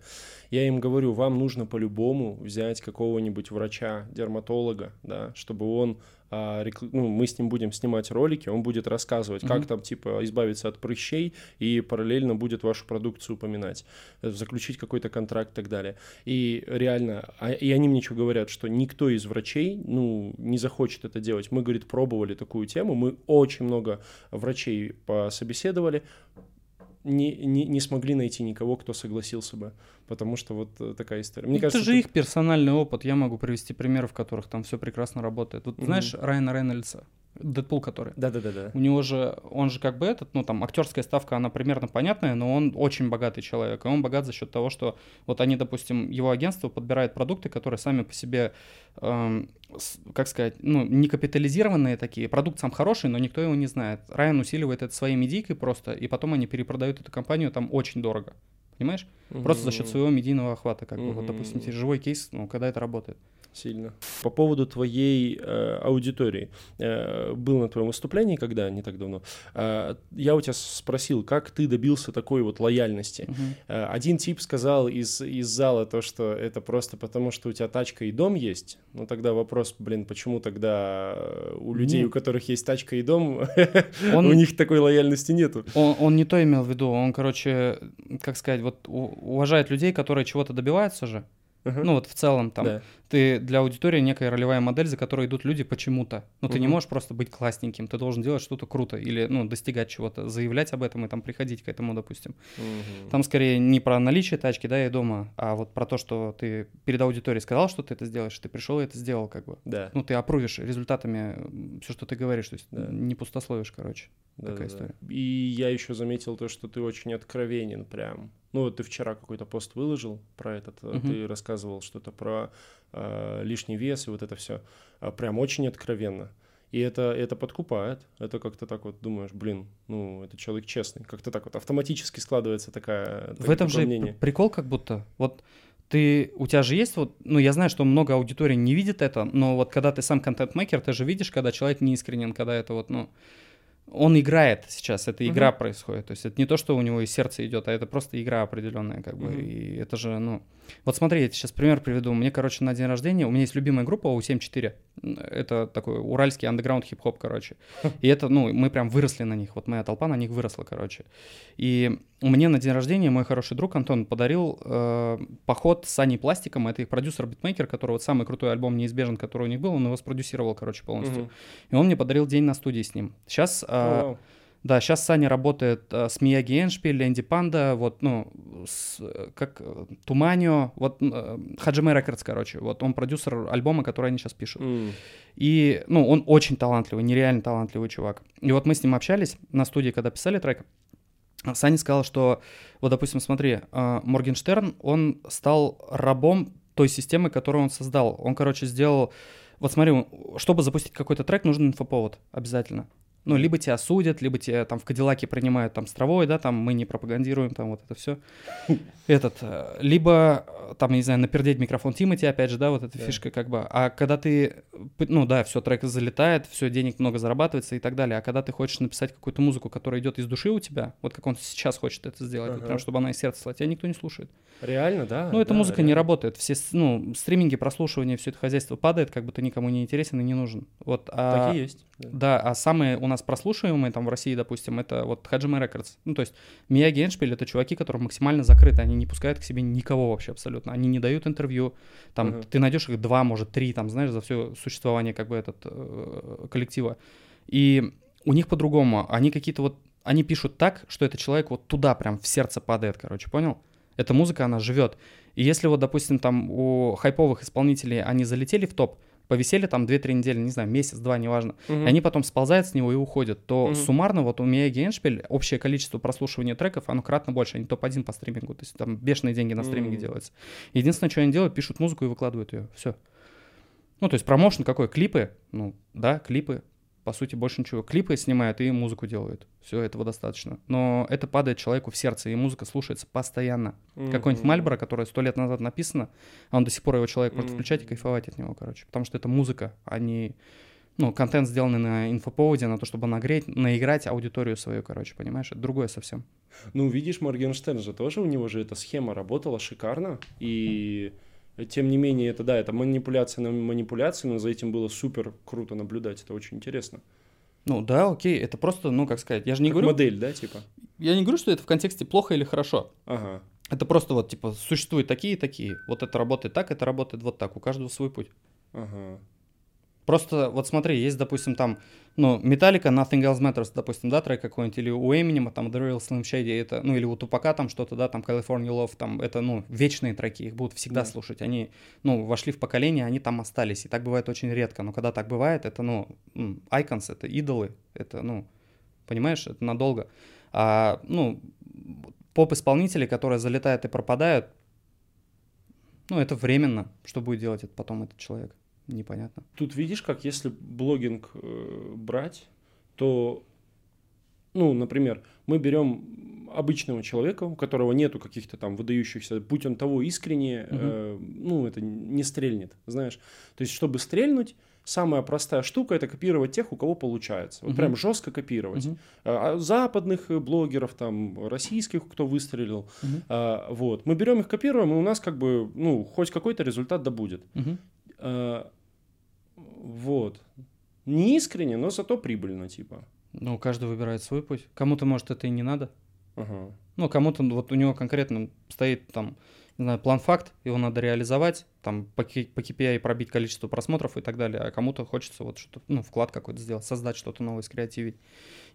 Я им говорю, вам нужно по-любому взять какого-нибудь врача, дерматолога, да, чтобы он рекл- ну, мы с ним будем снимать ролики, он будет рассказывать, как там, типа, избавиться от прыщей, и параллельно будет вашу продукцию упоминать, э, заключить какой-то контракт и так далее. И реально, а- и они мне что говорят, что никто из врачей, ну, не захочет это делать. Мы, говорит, пробовали такую тему, мы очень много врачей пособеседовали, не, не, не смогли найти никого, кто согласился бы, потому что вот э, такая история. Мне это кажется, же тут- их персональный опыт. Я могу привести примеры, в которых там все прекрасно работает. Вот Мгм. знаешь Райана Рейнольдса, Дэдпул который? Да-да-да-да. У него же, он же как бы этот, ну там актерская ставка, она примерно понятная, но он очень богатый человек. И он богат за счет того, что вот они, допустим, его агентство подбирает продукты, которые сами по себе, эм, как сказать, ну не капитализированные такие. Продукт сам хороший, но никто его не знает. Райан усиливает это своей медийкой просто, и потом они перепродают эту компанию там очень дорого. Понимаешь? Просто за счет своего медийного охвата, как бы. Вот, допустим, живой кейс, ну, когда это работает. Сильно. По поводу твоей э, аудитории. Э, был на твоем выступлении, когда, не так давно. Э, я у тебя спросил, как ты добился такой вот лояльности. Мгм. Э, один тип сказал из, из зала то, что это просто потому, что у тебя тачка и дом есть. Ну тогда вопрос, блин, почему тогда э, у людей, Нет. у которых есть тачка и дом, Он- [laughs] у них такой лояльности нету? Он, он не то имел в виду, он, короче, как сказать, вот уважает людей, которые чего-то добиваются же. Ну вот в целом там Да. ты для аудитории некая ролевая модель, за которой идут люди почему-то. Но ты не можешь просто быть классненьким, ты должен делать что-то круто или ну достигать чего-то, заявлять об этом и там приходить к этому, допустим. Мгм. Там скорее не про наличие тачки, да, и дома, а вот про то, что ты перед аудиторией сказал, что ты это сделаешь, ты пришел и это сделал, как бы. Да. Ну, ты опрувишь результатами все, что ты говоришь, то есть Да. не пустословишь, короче. Да, такая да, история. И я еще заметил то, что ты очень откровенен прям. Ну, вот ты вчера какой-то пост выложил про этот, Мгм. ты рассказывал что-то про э, лишний вес и вот это все. Прям очень откровенно. И это, это подкупает. Это как-то так вот думаешь, блин, ну, это человек честный. Как-то так вот автоматически складывается такая... В этом же мнение. пр- прикол как будто. Вот ты, у тебя же есть вот, ну я знаю, что много аудитории не видит это, но вот когда ты сам контент-мейкер, ты же видишь, когда человек не искренен, когда это вот, ну, он играет сейчас, это Мгм. игра происходит. То есть это не то, что у него из сердца идет, а это просто игра определенная, как бы. Мгм. И это же, ну. Вот смотри, я сейчас пример приведу. Мне, короче, на день рождения, у меня есть любимая группа У74. Это такой уральский андеграунд хип-хоп, короче. [laughs] И это, ну, мы прям выросли на них. Вот моя толпа на них выросла, короче. И мне на день рождения мой хороший друг Антон подарил э, поход с Саней Пластиком. Это их продюсер-битмейкер, который вот самый крутой альбом «Неизбежен», который у них был, он его спродюсировал, короче, полностью. Мгм. И он мне подарил день на студии с ним. Сейчас, О, вау. да, сейчас Саня работает э, с Мияги Эншпиль, Энди Панда, вот, ну, с, э, как э, Туманио, вот, э, Хаджиме Рекордс, короче, вот он продюсер альбома, который они сейчас пишут. М. И, ну, он очень талантливый, нереально талантливый чувак. И вот мы с ним общались на студии, когда писали трек. А Саня сказал, что, вот, допустим, смотри, э, Моргенштерн, он стал рабом той системы, которую он создал. Он, короче, сделал... Вот смотри, чтобы запустить какой-то трек, нужен инфоповод обязательно. Ну, либо тебя судят, либо тебя там в Кадиллаке принимают там с травой, да, там мы не пропагандируем, там вот это все. [laughs] Этот, э, либо э, там, не знаю, напердеть микрофон Тимати, опять же, да, вот эта Да. фишка как бы. А когда ты, ну да, все, трек залетает, все, денег много зарабатывается и так далее. А когда ты хочешь написать какую-то музыку, которая идет из души у тебя, вот как он сейчас хочет это сделать, вот Ага. прям чтобы она из сердца шла, тебя никто не слушает. Реально, да? Ну, эта да, музыка не реально. работает. Все, ну, стриминги, прослушивание, все это хозяйство падает, как бы ты никому не интересен и не нужен. Вот, а, Так и есть. да. Да, а самые у нас прослушиваемые там в России, допустим, это вот Хаджиме Рекордс. Ну, то есть Мияги Эншпиль — это чуваки, которые максимально закрыты, они не пускают к себе никого вообще абсолютно. Они не дают интервью. Там Ага. ты найдешь их два, может, три, там, знаешь, за все существование как бы этот э, коллектива. И у них по-другому. Они какие-то вот... Они пишут так, что этот человек вот туда прям в сердце падает, короче, понял? Эта музыка, она живет. И если вот, допустим, там у хайповых исполнителей они залетели в топ, повисели там 2-3 недели, не знаю, месяц-два, неважно, Мгм. и они потом сползают с него и уходят, то Мгм. суммарно вот у Мияги Эншпиль общее количество прослушивания треков, оно кратно больше, они топ-1 по стримингу, то есть там бешеные деньги на стриминге Мгм. делаются. Единственное, что они делают, пишут музыку и выкладывают ее, все. Ну, то есть промоушен какой? Клипы? Ну, да, клипы. По сути, больше ничего. Клипы снимают и музыку делают. Все, этого достаточно. Но это падает человеку в сердце, и музыка слушается постоянно. Какой-нибудь Мгм. Мальборо, который сто лет назад написано, а он до сих пор его человек может Мгм. включать и кайфовать от него, короче. Потому что это музыка, а не ну, контент, сделанный на инфоповоде, на то, чтобы нагреть, наиграть аудиторию свою, короче, понимаешь? Это другое совсем. Ну, видишь, Моргенштерн же тоже, у него же эта схема работала шикарно, и тем не менее, это, да, это манипуляция на манипуляции, но за этим было супер круто наблюдать, это очень интересно. Ну да, окей, это просто, ну, как сказать, я же не Как говорю, модель, да, типа? я не говорю, что это в контексте плохо или хорошо. Ага. Это просто вот, типа, существуют такие и такие. Вот это работает так, это работает вот так. У каждого свой путь. Ага. Просто вот смотри, есть, допустим, там, ну, Металлика, Nothing Else Matters, допустим, да, трек какой-нибудь, или у Эминема, там, The Real Slim Shady, это, ну, или у Тупака там что-то, да, там, California Love, там, это, ну, вечные треки, их будут всегда Да. слушать, они, ну, вошли в поколение, они там остались, и так бывает очень редко, но когда так бывает, это, ну, icons, это идолы, это, ну, понимаешь, это надолго. А, ну, поп-исполнители, которые залетают и пропадают, ну, это временно, что будет делать это потом этот человек, непонятно. Тут видишь, как если блогинг э, брать, то, ну, например, мы берем обычного человека, у которого нету каких-то там выдающихся, будь он того искренне, э, ну, это не стрельнет, знаешь. То есть, чтобы стрельнуть, самая простая штука это копировать тех, у кого получается. Вот Мгм. прям жестко копировать. Мгм. А, западных э, блогеров, там, российских, кто выстрелил. Мгм. а, вот. Мы берем их, копируем, и у нас как бы, ну, хоть какой-то результат да будет. А, вот. Не искренне, но зато прибыльно, типа. Ну, каждый выбирает свой путь. Кому-то, может, это и не надо. Ага. Ну, кому-то, вот у него конкретно стоит там не знаю, план-факт, его надо реализовать, там по, по KPI пробить количество просмотров и так далее, а кому-то хочется вот что-то, ну, вклад какой-то сделать, создать что-то новое, скреативить.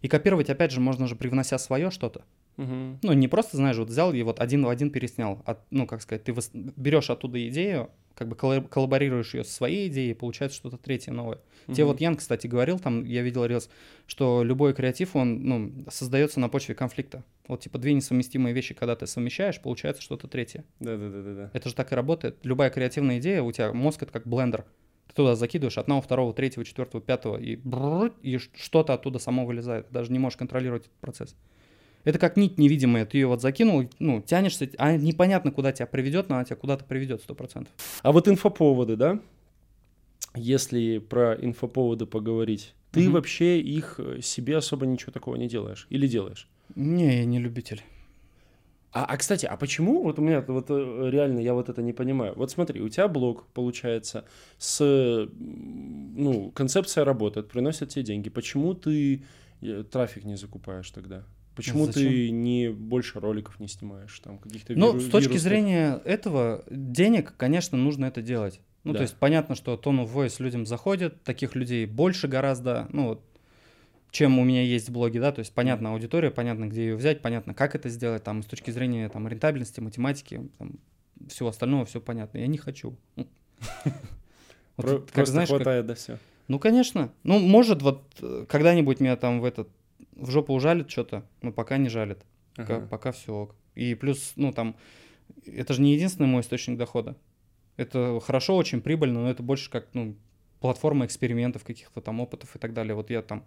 И копировать, опять же, можно же привнося свое что-то. Мгм. Ну, не просто, знаешь, вот взял и вот один в один переснял. А, ну, как сказать, ты вос- берешь оттуда идею, как бы коллаб- коллаборируешь ее со своей идеей, и получается что-то третье новое. Тебе Мгм. вот Ян, кстати, говорил, там, я видел рилс, что любой креатив, он, ну, создается на почве конфликта. Вот, типа, две несовместимые вещи, когда ты совмещаешь, получается что-то третье. Да-да-да-да. Это же так и работает. Любая креативная идея, у тебя мозг это как блендер. Ты туда закидываешь одного, второго, третьего, четвертого, пятого, и, и что-то оттуда само вылезает. Даже не можешь контролировать этот процесс. Это как нить невидимая. Ты ее вот закинул, ну, тянешься, а непонятно, куда тебя приведет, но она тебя куда-то приведет сто процентов. А вот инфоповоды, да? Если про инфоповоды поговорить, ты Мгм. вообще их э, себе особо ничего такого не делаешь? Или делаешь? Не, я не любитель. А, а, кстати, а почему, вот у меня вот э, реально я вот это не понимаю. Вот смотри, у тебя блог, получается, с, м, ну, концепция работает, приносит тебе деньги. Почему ты э, трафик не закупаешь тогда? Почему Зачем? ты не больше роликов не снимаешь, там, каких-то Ну, с точки вирусных? зрения этого, денег, конечно, нужно это делать. Ну, Да. то есть понятно, что Tone of Voice людям заходит, таких людей больше гораздо, ну, вот, чем у меня есть в блоге, да, то есть понятна аудитория, понятно, где ее взять, понятно, как это сделать, там, с точки зрения, там, рентабельности, математики, там, всего остального, все понятно. Я не хочу. [laughs] Просто хватает, да, все. Ну, конечно. Ну, может, вот э, когда-нибудь меня там в этот в жопу ужалит что-то, но пока не жалит. Пока, пока все ок. И плюс, ну, там, это же не единственный мой источник дохода. Это хорошо, очень прибыльно, но это больше как, ну, платформа экспериментов, каких-то там опытов и так далее. Вот я там,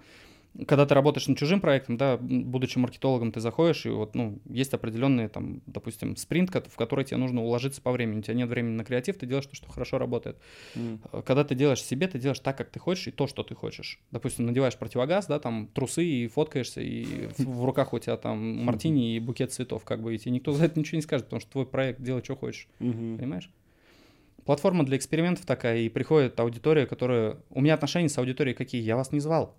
когда ты работаешь над чужим проектом, да, будучи маркетологом, ты заходишь, и вот, ну, есть определенные, там, допустим, спринт, в который тебе нужно уложиться по времени. У тебя нет времени на креатив, ты делаешь то, что хорошо работает. Э, Когда ты делаешь себе, ты делаешь так, как ты хочешь, и то, что ты хочешь. Допустим, надеваешь противогаз, да, там трусы и фоткаешься, и в руках у тебя там [laughs] мартини и букет цветов, как бы, и тебе никто за это ничего не скажет, потому что твой проект, делай, что хочешь, понимаешь? Платформа для экспериментов такая, и приходит аудитория, которая... У меня отношения с аудиторией какие? Я вас не звал.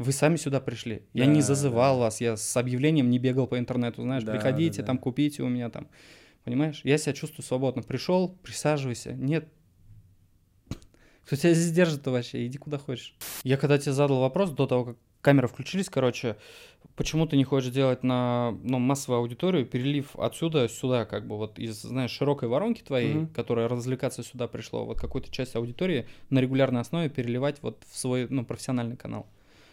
Вы сами сюда пришли. Я не Да, зазывал да. вас, я с объявлением не бегал по интернету, знаешь, Да, приходите, да, да. там, купите у меня там. Понимаешь? Я себя чувствую свободно. Пришел, присаживайся. Нет. Кто тебя здесь держит-то вообще? Иди куда хочешь. Я когда тебе задал вопрос до того, как камеры включились, короче, почему ты не хочешь делать на ну, массовую аудиторию, перелив отсюда сюда, как бы вот из, знаешь, широкой воронки твоей, Мгм. которая развлекаться сюда пришло, вот какую-то часть аудитории на регулярной основе переливать вот в свой, ну, профессиональный канал.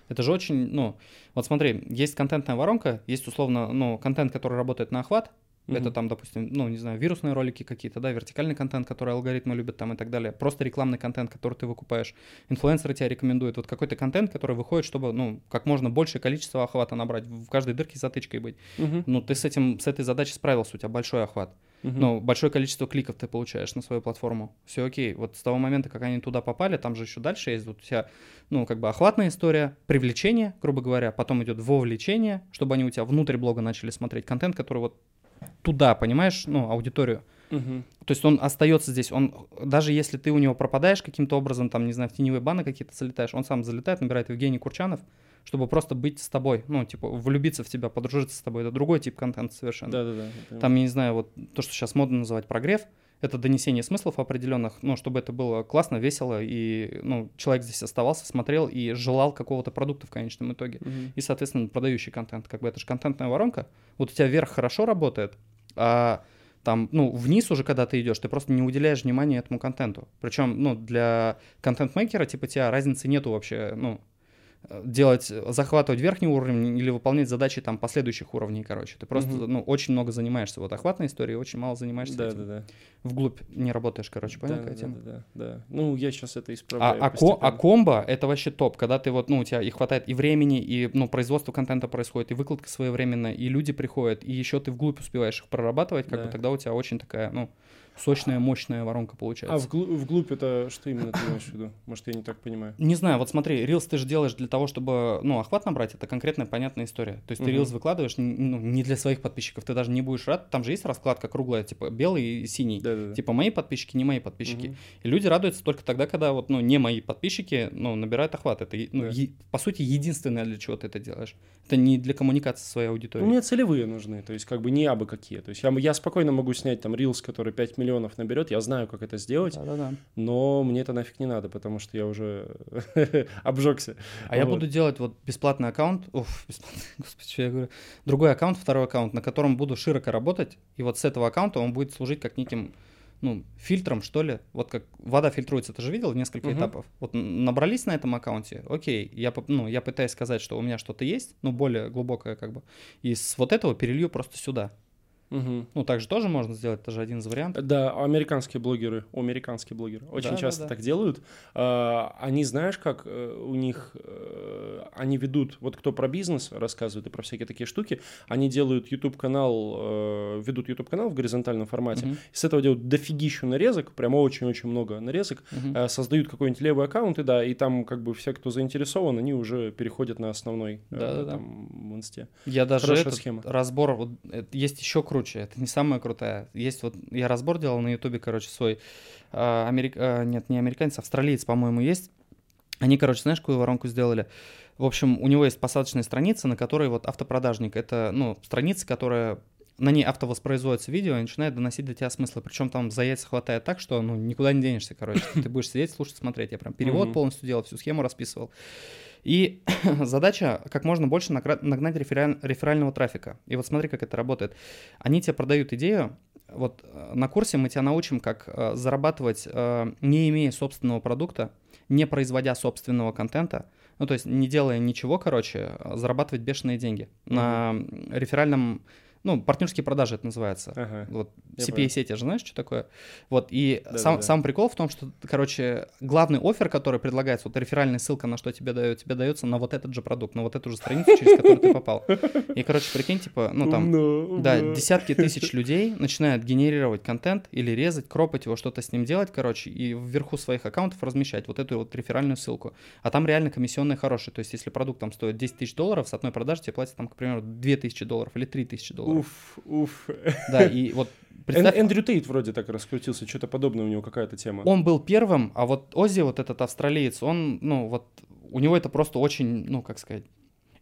Это же очень, ну, вот смотри, есть контентная воронка, есть условно, ну, контент, который работает на охват, это Мгм. там, допустим, ну, не знаю, вирусные ролики какие-то, да, вертикальный контент, который алгоритмы любят там и так далее, просто рекламный контент, который ты выкупаешь. Инфлюенсеры тебя рекомендуют. Вот какой-то контент, который выходит, чтобы, ну, как можно большее количество охвата набрать, в каждой дырке затычкой быть. Мгм. Ну, ты с этим, с этой задачей справился, у тебя большой охват. Мгм. Ну, большое количество кликов ты получаешь на свою платформу. Все окей. Вот с того момента, как они туда попали, там же еще дальше есть вот тебя, ну, как бы охватная история, привлечение, грубо говоря, потом идет вовлечение, чтобы они у тебя внутрь блога начали смотреть контент, который вот туда, понимаешь, ну, аудиторию. Мгм. То есть он остается здесь, он, даже если ты у него пропадаешь каким-то образом, там, не знаю, в теневые баны какие-то залетаешь, он сам залетает, набирает Евгений Курчанов, чтобы просто быть с тобой, ну, типа, влюбиться в тебя, подружиться с тобой. Это другой тип контента совершенно. Да-да-да. Там, я не знаю, вот то, что сейчас модно называть прогрев, это донесение смыслов определенных, ну, чтобы это было классно, весело, и, ну, человек здесь оставался, смотрел и желал какого-то продукта в конечном итоге. Мгм. И, соответственно, продающий контент. Как бы это же контентная воронка. Вот у тебя вверх хорошо работает, а там, ну, вниз уже, когда ты идешь, ты просто не уделяешь внимания этому контенту. Причем, ну, для контент-мейкера, типа, тебя разницы нету вообще, ну, делать, захватывать верхний уровень или выполнять задачи там последующих уровней, короче. Ты просто, Мгм. ну, очень много занимаешься вот охватной историей, очень мало занимаешься этим. Да-да-да. Вглубь не работаешь, короче, понял, какая тема? Да-да-да. да. Ну, я сейчас это А, исправляю а, ко- а комбо это вообще топ, когда ты вот, ну, у тебя и хватает и времени, и, ну, производство контента происходит, и выкладка своевременная, и люди приходят, и еще ты вглубь успеваешь их прорабатывать, как Да. бы тогда у тебя очень такая, ну, сочная, мощная воронка получается. А вглубь, вглубь это что именно ты имеешь в виду? Может, я не так понимаю. Не знаю, вот смотри, Reels ты же делаешь для того, чтобы, ну, охват набрать, это конкретная понятная история. То есть ты. Reels выкладываешь ну, не для своих подписчиков, ты даже не будешь рад, там же есть раскладка круглая, типа белый и синий. Да-да-да. Типа мои подписчики, не мои подписчики. И люди радуются только тогда, когда вот, ну, не мои подписчики, ну, набирают охват. Это, ну, Да. е- по сути, единственное, для чего ты это делаешь. Это не для коммуникации со своей аудиторией. Ну, мне целевые нужны, то есть как бы не абы какие. То есть я, я спокойно могу снять там рилс, который 5 миллионов наберет, я знаю, как это сделать, Да-да-да. но мне это нафиг не надо, потому что я уже [laughs] обжегся. А я Вот. буду делать вот бесплатный аккаунт, уф, бесплатный, [laughs] господи, что я говорю, другой аккаунт, второй аккаунт, на котором буду широко работать, и вот с этого аккаунта он будет служить как неким, ну, фильтром, что ли, вот как вода фильтруется, ты же видел несколько Мгм. этапов, вот набрались на этом аккаунте, окей, я, ну, я пытаюсь сказать, что у меня что-то есть, ну, более глубокое как бы, и с вот этого перелью просто сюда, Мгм. ну, так же тоже можно сделать, это же один из вариантов. Да, американские блогеры, американские блогеры очень Да, часто да, да. так делают. А, Они, знаешь, как э, у них, э, они ведут, вот кто про бизнес рассказывает и про всякие такие штуки, они делают YouTube-канал, э, ведут YouTube-канал в горизонтальном формате, и с этого делают дофигищу нарезок, прямо очень-очень много нарезок, э, создают какой-нибудь левый аккаунт, и да, и там как бы все, кто заинтересован, они уже переходят на основной э, Да-да-да. там в инсте. Я даже Хорошая этот схема. разбор, вот, есть еще круче, это не самая крутая. Есть вот, я разбор делал на ютубе, короче, свой, а, америк- а, нет, не американец, австралиец, по-моему, есть. Они, короче, знаешь, какую воронку сделали? В общем, у него есть посадочная страница, на которой вот автопродажник, это, ну, страница, которая на ней автовоспроизводится видео и начинает доносить до тебя смыслы. Причем там за яйца хватает так, что ну, никуда не денешься, короче. Ты будешь сидеть, слушать, смотреть. Я прям перевод полностью делал, всю схему расписывал. И [coughs] задача как можно больше нагнать рефераль- реферального трафика. И вот смотри, как это работает. Они тебе продают идею. Вот э, на курсе мы тебя научим, как э, зарабатывать, э, не имея собственного продукта, не производя собственного контента, ну, то есть не делая ничего, короче, а зарабатывать бешеные деньги на реферальном, ну, партнерские продажи это называется. Ага. Вот CPA-сети же знаешь, что такое? Вот, и Да-да-да. сам, сам прикол в том, что, короче, главный офер, который предлагается, вот реферальная ссылка на что тебе дает, тебе дается на вот этот же продукт, на вот эту же страницу, через которую ты попал. И, короче, прикинь, типа, ну, там, Умно, да, десятки тысяч людей начинают генерировать контент или резать, кропать его, что-то с ним делать, короче, и вверху своих аккаунтов размещать вот эту вот реферальную ссылку. А там реально комиссионные хорошие. То есть, если продукт там стоит 10 тысяч долларов, с одной продажи тебе платят там, к примеру, 2 тысячи долларов или 3 тысячи долларов. Уф, уф. Да, и вот Эн- представь, Эндрю Тейт вроде так раскрутился, что-то подобное у него какая-то тема. он был первым, а вот Оззи, вот этот австралиец, он, ну, вот, у него это просто очень, ну, как сказать,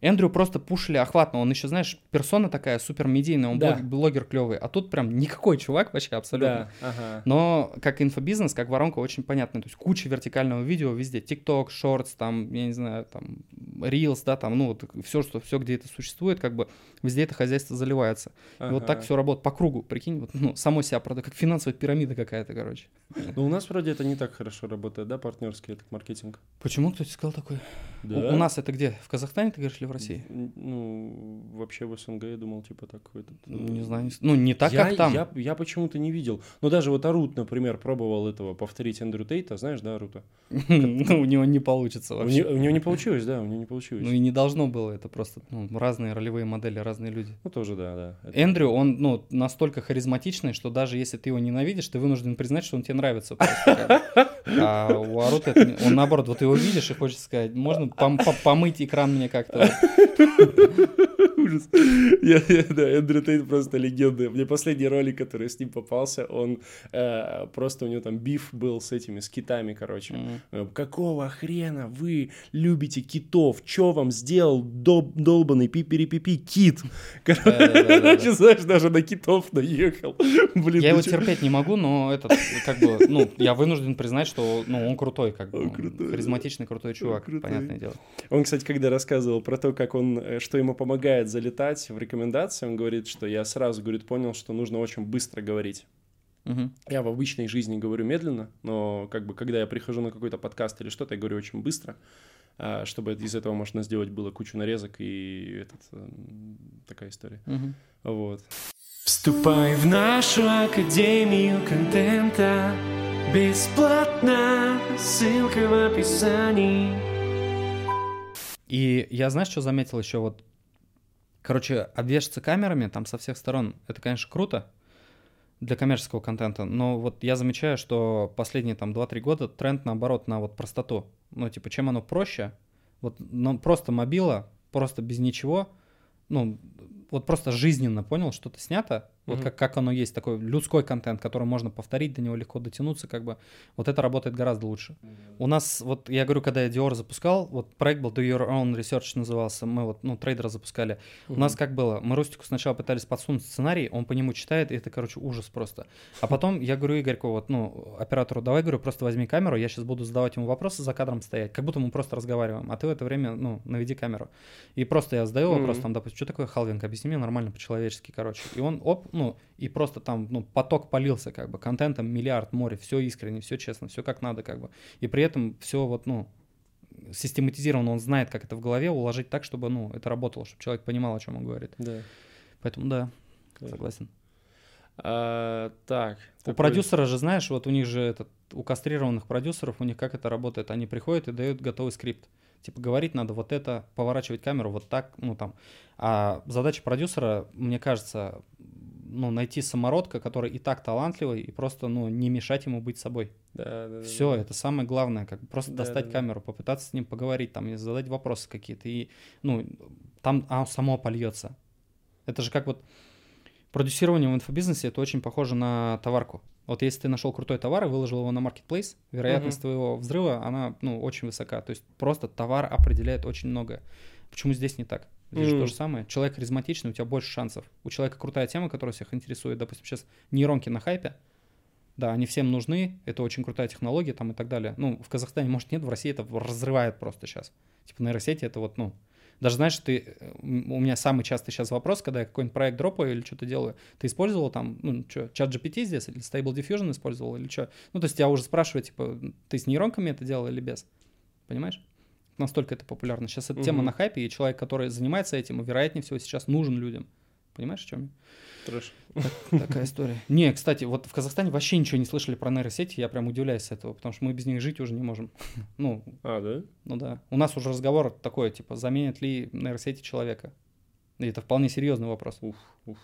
Эндрю просто пушили охватно, он еще, знаешь, персона такая супер медийная, он Да. блог- блогер клевый, а тут прям никакой чувак вообще абсолютно. Да, ага. Но как инфобизнес, как воронка очень понятная. То есть куча вертикального видео везде. TikTok, Shorts, там, я не знаю, там, Reels, да, там, ну, вот все, что, все, где это существует, как бы везде это хозяйство заливается. И вот так Ага. все работает по кругу, прикинь, вот, ну, само себя продает, как финансовая пирамида какая-то, короче. Ну, у нас вроде это не так хорошо работает, да, партнерский этот маркетинг? Почему кто-то сказал такое? Да. У, у нас это где? В Казахстане, ты говоришь, или в России? Ну, вообще в СНГ я думал, типа так этот... э, Не знаю, ну, не так, я, как там. Я, я почему-то не видел. Но даже вот Арут, например, пробовал этого повторить Эндрю Тейта, знаешь, да, Арута? [laughs] Ну, у него не получится вообще. у него не получилось, да, у него не получилось. Ну, и не должно было, это просто ну, разные ролевые модели, разные люди. Ну, тоже, да, да. Эндрю, он, ну, настолько харизматичный, что даже если ты его ненавидишь, ты вынужден признать, что он тебе нравится. А у Арута он наоборот, вот ты его видишь и хочешь сказать, можно пом- по- помыть экран мне как-то. [laughs] Ужас. Я- я- да, Эндрю Тейт просто легенда. Мне последний ролик, который с ним попался, он э, просто у него там биф был с этими, с китами, короче. Э, Какого хрена вы любите китов? Чё вам сделал доб- долбанный пи-пи-пи кит? [laughs] Короче, знаешь, даже на китов наехал. [laughs] Блин, Я его терпеть не могу, но этот, как бы, ну, я вынужден признать, что, ну, он крутой, как бы. Он крутой. Харизматичный, крутой чувак, понятное дело. Он, кстати, когда рассказывал про то, как он, э, что ему помогает залетать в рекомендации, он говорит, что я сразу, говорит, понял, что нужно очень быстро говорить. Мгм. Я в обычной жизни говорю медленно, но как бы когда я прихожу на какой-то подкаст или что-то, я говорю очень быстро, а, чтобы из этого можно сделать было кучу нарезок и этот, м, такая история. Мгм. Вот. Вступай в нашу академию контента Бесплатно, ссылка в описании И я, знаешь, что заметил еще? Вот, короче, обвешаться камерами там со всех сторон, это, конечно, круто, для коммерческого контента. Но вот я замечаю, что последние там 2-3 года тренд наоборот на вот простоту. Ну, типа, чем оно проще, вот ну, просто мобила, просто без ничего, ну, вот просто жизненно понял, что-то снято, вот Мгм. как, как оно есть, такой людской контент, который можно повторить, до него легко дотянуться, как бы, вот это работает гораздо лучше. У нас, вот я говорю, когда я Dior запускал, вот проект был Do Your Own Research назывался, мы вот, ну, трейдера запускали. У нас как было, мы Рустику сначала пытались подсунуть сценарий, он по нему читает, и это, короче, ужас просто. А потом я говорю Игорьку, вот, ну, оператору, давай, говорю, просто возьми камеру, я сейчас буду задавать ему вопросы за кадром стоять, как будто мы просто разговариваем, а ты в это время, ну, наведи камеру. И просто я задаю вопрос, Мгм. там, допустим, что такое халвинг, объясни мне нормально по-человечески, короче. И он, оп, ну, и просто там, ну, поток полился, как бы, контентом миллиард, море, все искренне, все честно, все как надо, как бы. И при этом все вот, ну, систематизировано, он знает, как это в голове уложить так, чтобы, ну, это работало, чтобы человек понимал, о чем он говорит. Да. Поэтому да, Да. согласен. А, так. У такой- продюсера же, знаешь, вот у них же этот, у кастрированных продюсеров, у них как это работает? Они приходят и дают готовый скрипт. Типа говорить надо вот это, поворачивать камеру вот так, ну там. А задача продюсера, мне кажется, ну, найти самородка, который и так талантливый, и просто, ну, не мешать ему быть собой. Да, да, Все, да. это самое главное, как просто Да, достать да, да. камеру, попытаться с ним поговорить, там, и задать вопросы какие-то, и, ну, там оно само польется. Это же как вот продюсирование в инфобизнесе, это очень похоже на товарку. Вот если ты нашел крутой товар и выложил его на маркетплейс, вероятность Мгм. твоего взрыва, она, ну, очень высока. То есть просто товар определяет очень многое. Почему здесь не так? Здесь же Мгм. то же самое. Человек харизматичный, у тебя больше шансов. У человека крутая тема, которая всех интересует. Допустим, сейчас нейронки на хайпе. Да, они всем нужны, это очень крутая технология там и так далее. Ну, в Казахстане, может, нет, в России это разрывает просто сейчас. Типа нейросети это вот, ну, даже знаешь, ты, э, у меня самый частый сейчас вопрос, когда я какой-нибудь проект дропаю или что-то делаю, ты использовал там, ну, что, чат GPT здесь или Stable Diffusion использовал или что? Ну, то есть я уже спрашиваю, типа, ты с нейронками это делал или без? Понимаешь? Настолько это популярно. Сейчас эта тема Мгм. на хайпе, и человек, который занимается этим, вероятнее всего сейчас нужен людям. Понимаешь, о чем я? Трэш. Такая история. Не, кстати, вот в Казахстане вообще ничего не слышали про нейросети, я прям удивляюсь с этого, потому что мы без них жить уже не можем. [laughs] Ну, А, да? ну да. У нас уже разговор такой, типа, заменят ли нейросети человека? И это вполне серьезный вопрос. Уф, уф.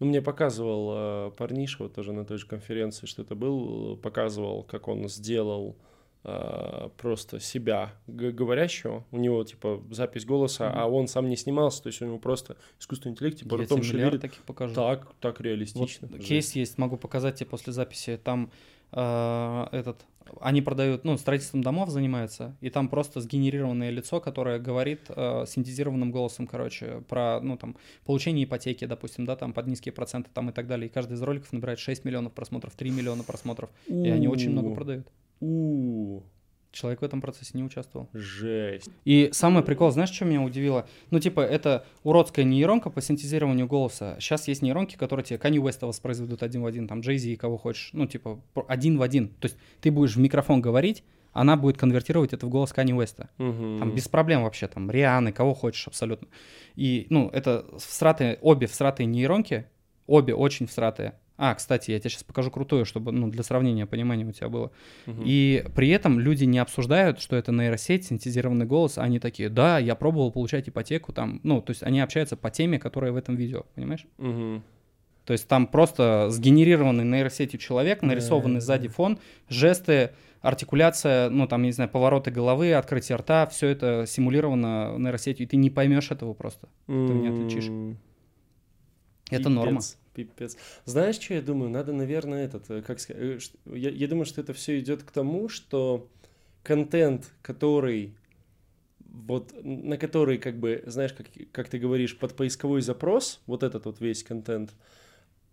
Ну, мне показывал э, парниша вот тоже на той же конференции, что это был, показывал, как он сделал э, просто себя говорящего. У него, типа, запись голоса, Мгм. а он сам не снимался, то есть у него просто искусственный интеллект, типа, я ртом шевелит. таких покажу. Так, так Вот реалистично. кейс есть, могу показать тебе после записи. Там э, этот, они продают, ну, строительством домов занимаются, и там просто сгенерированное лицо, которое говорит э, синтезированным голосом, короче, про, ну, там, получение ипотеки, допустим, да, там, под низкие проценты там и так далее. И каждый из роликов набирает 6 миллионов просмотров, 3 миллиона просмотров, и они очень много продают. У, Человек в этом процессе не участвовал. жесть. И самый прикол, знаешь, что меня удивило? Ну, типа, это уродская нейронка по синтезированию голоса. Сейчас есть нейронки, которые тебе Kanye West воспроизведут один в один, там, Джей и кого хочешь. Ну, типа, один в один. То есть ты будешь в микрофон говорить, она будет конвертировать это в голос Kanye West. Мгм. Там без проблем вообще, там, Рианы, кого хочешь абсолютно. И, ну, это всратые, обе всратые нейронки, обе очень всратые. А, кстати, я тебе сейчас покажу крутую, чтобы, ну, для сравнения, понимания у тебя было. Мгм. И при этом люди не обсуждают, что это нейросеть, синтезированный голос. Они такие, да, я пробовал получать ипотеку там. Ну, то есть они общаются по теме, которая в этом видео, понимаешь? Мгм. То есть там просто сгенерированный нейросетью человек, нарисованный Да, сзади фон, жесты, артикуляция, ну там, я не знаю, повороты головы, открытие рта, все это симулировано нейросетью, и ты не поймешь этого просто. не отличишь. Это норма. Пипец. Знаешь, что я думаю? Надо, наверное, этот, э, как сказать, э, я, я думаю, что это все идет к тому, что контент, который вот на который, как бы, знаешь, как, как ты говоришь, под поисковой запрос, вот этот вот весь контент,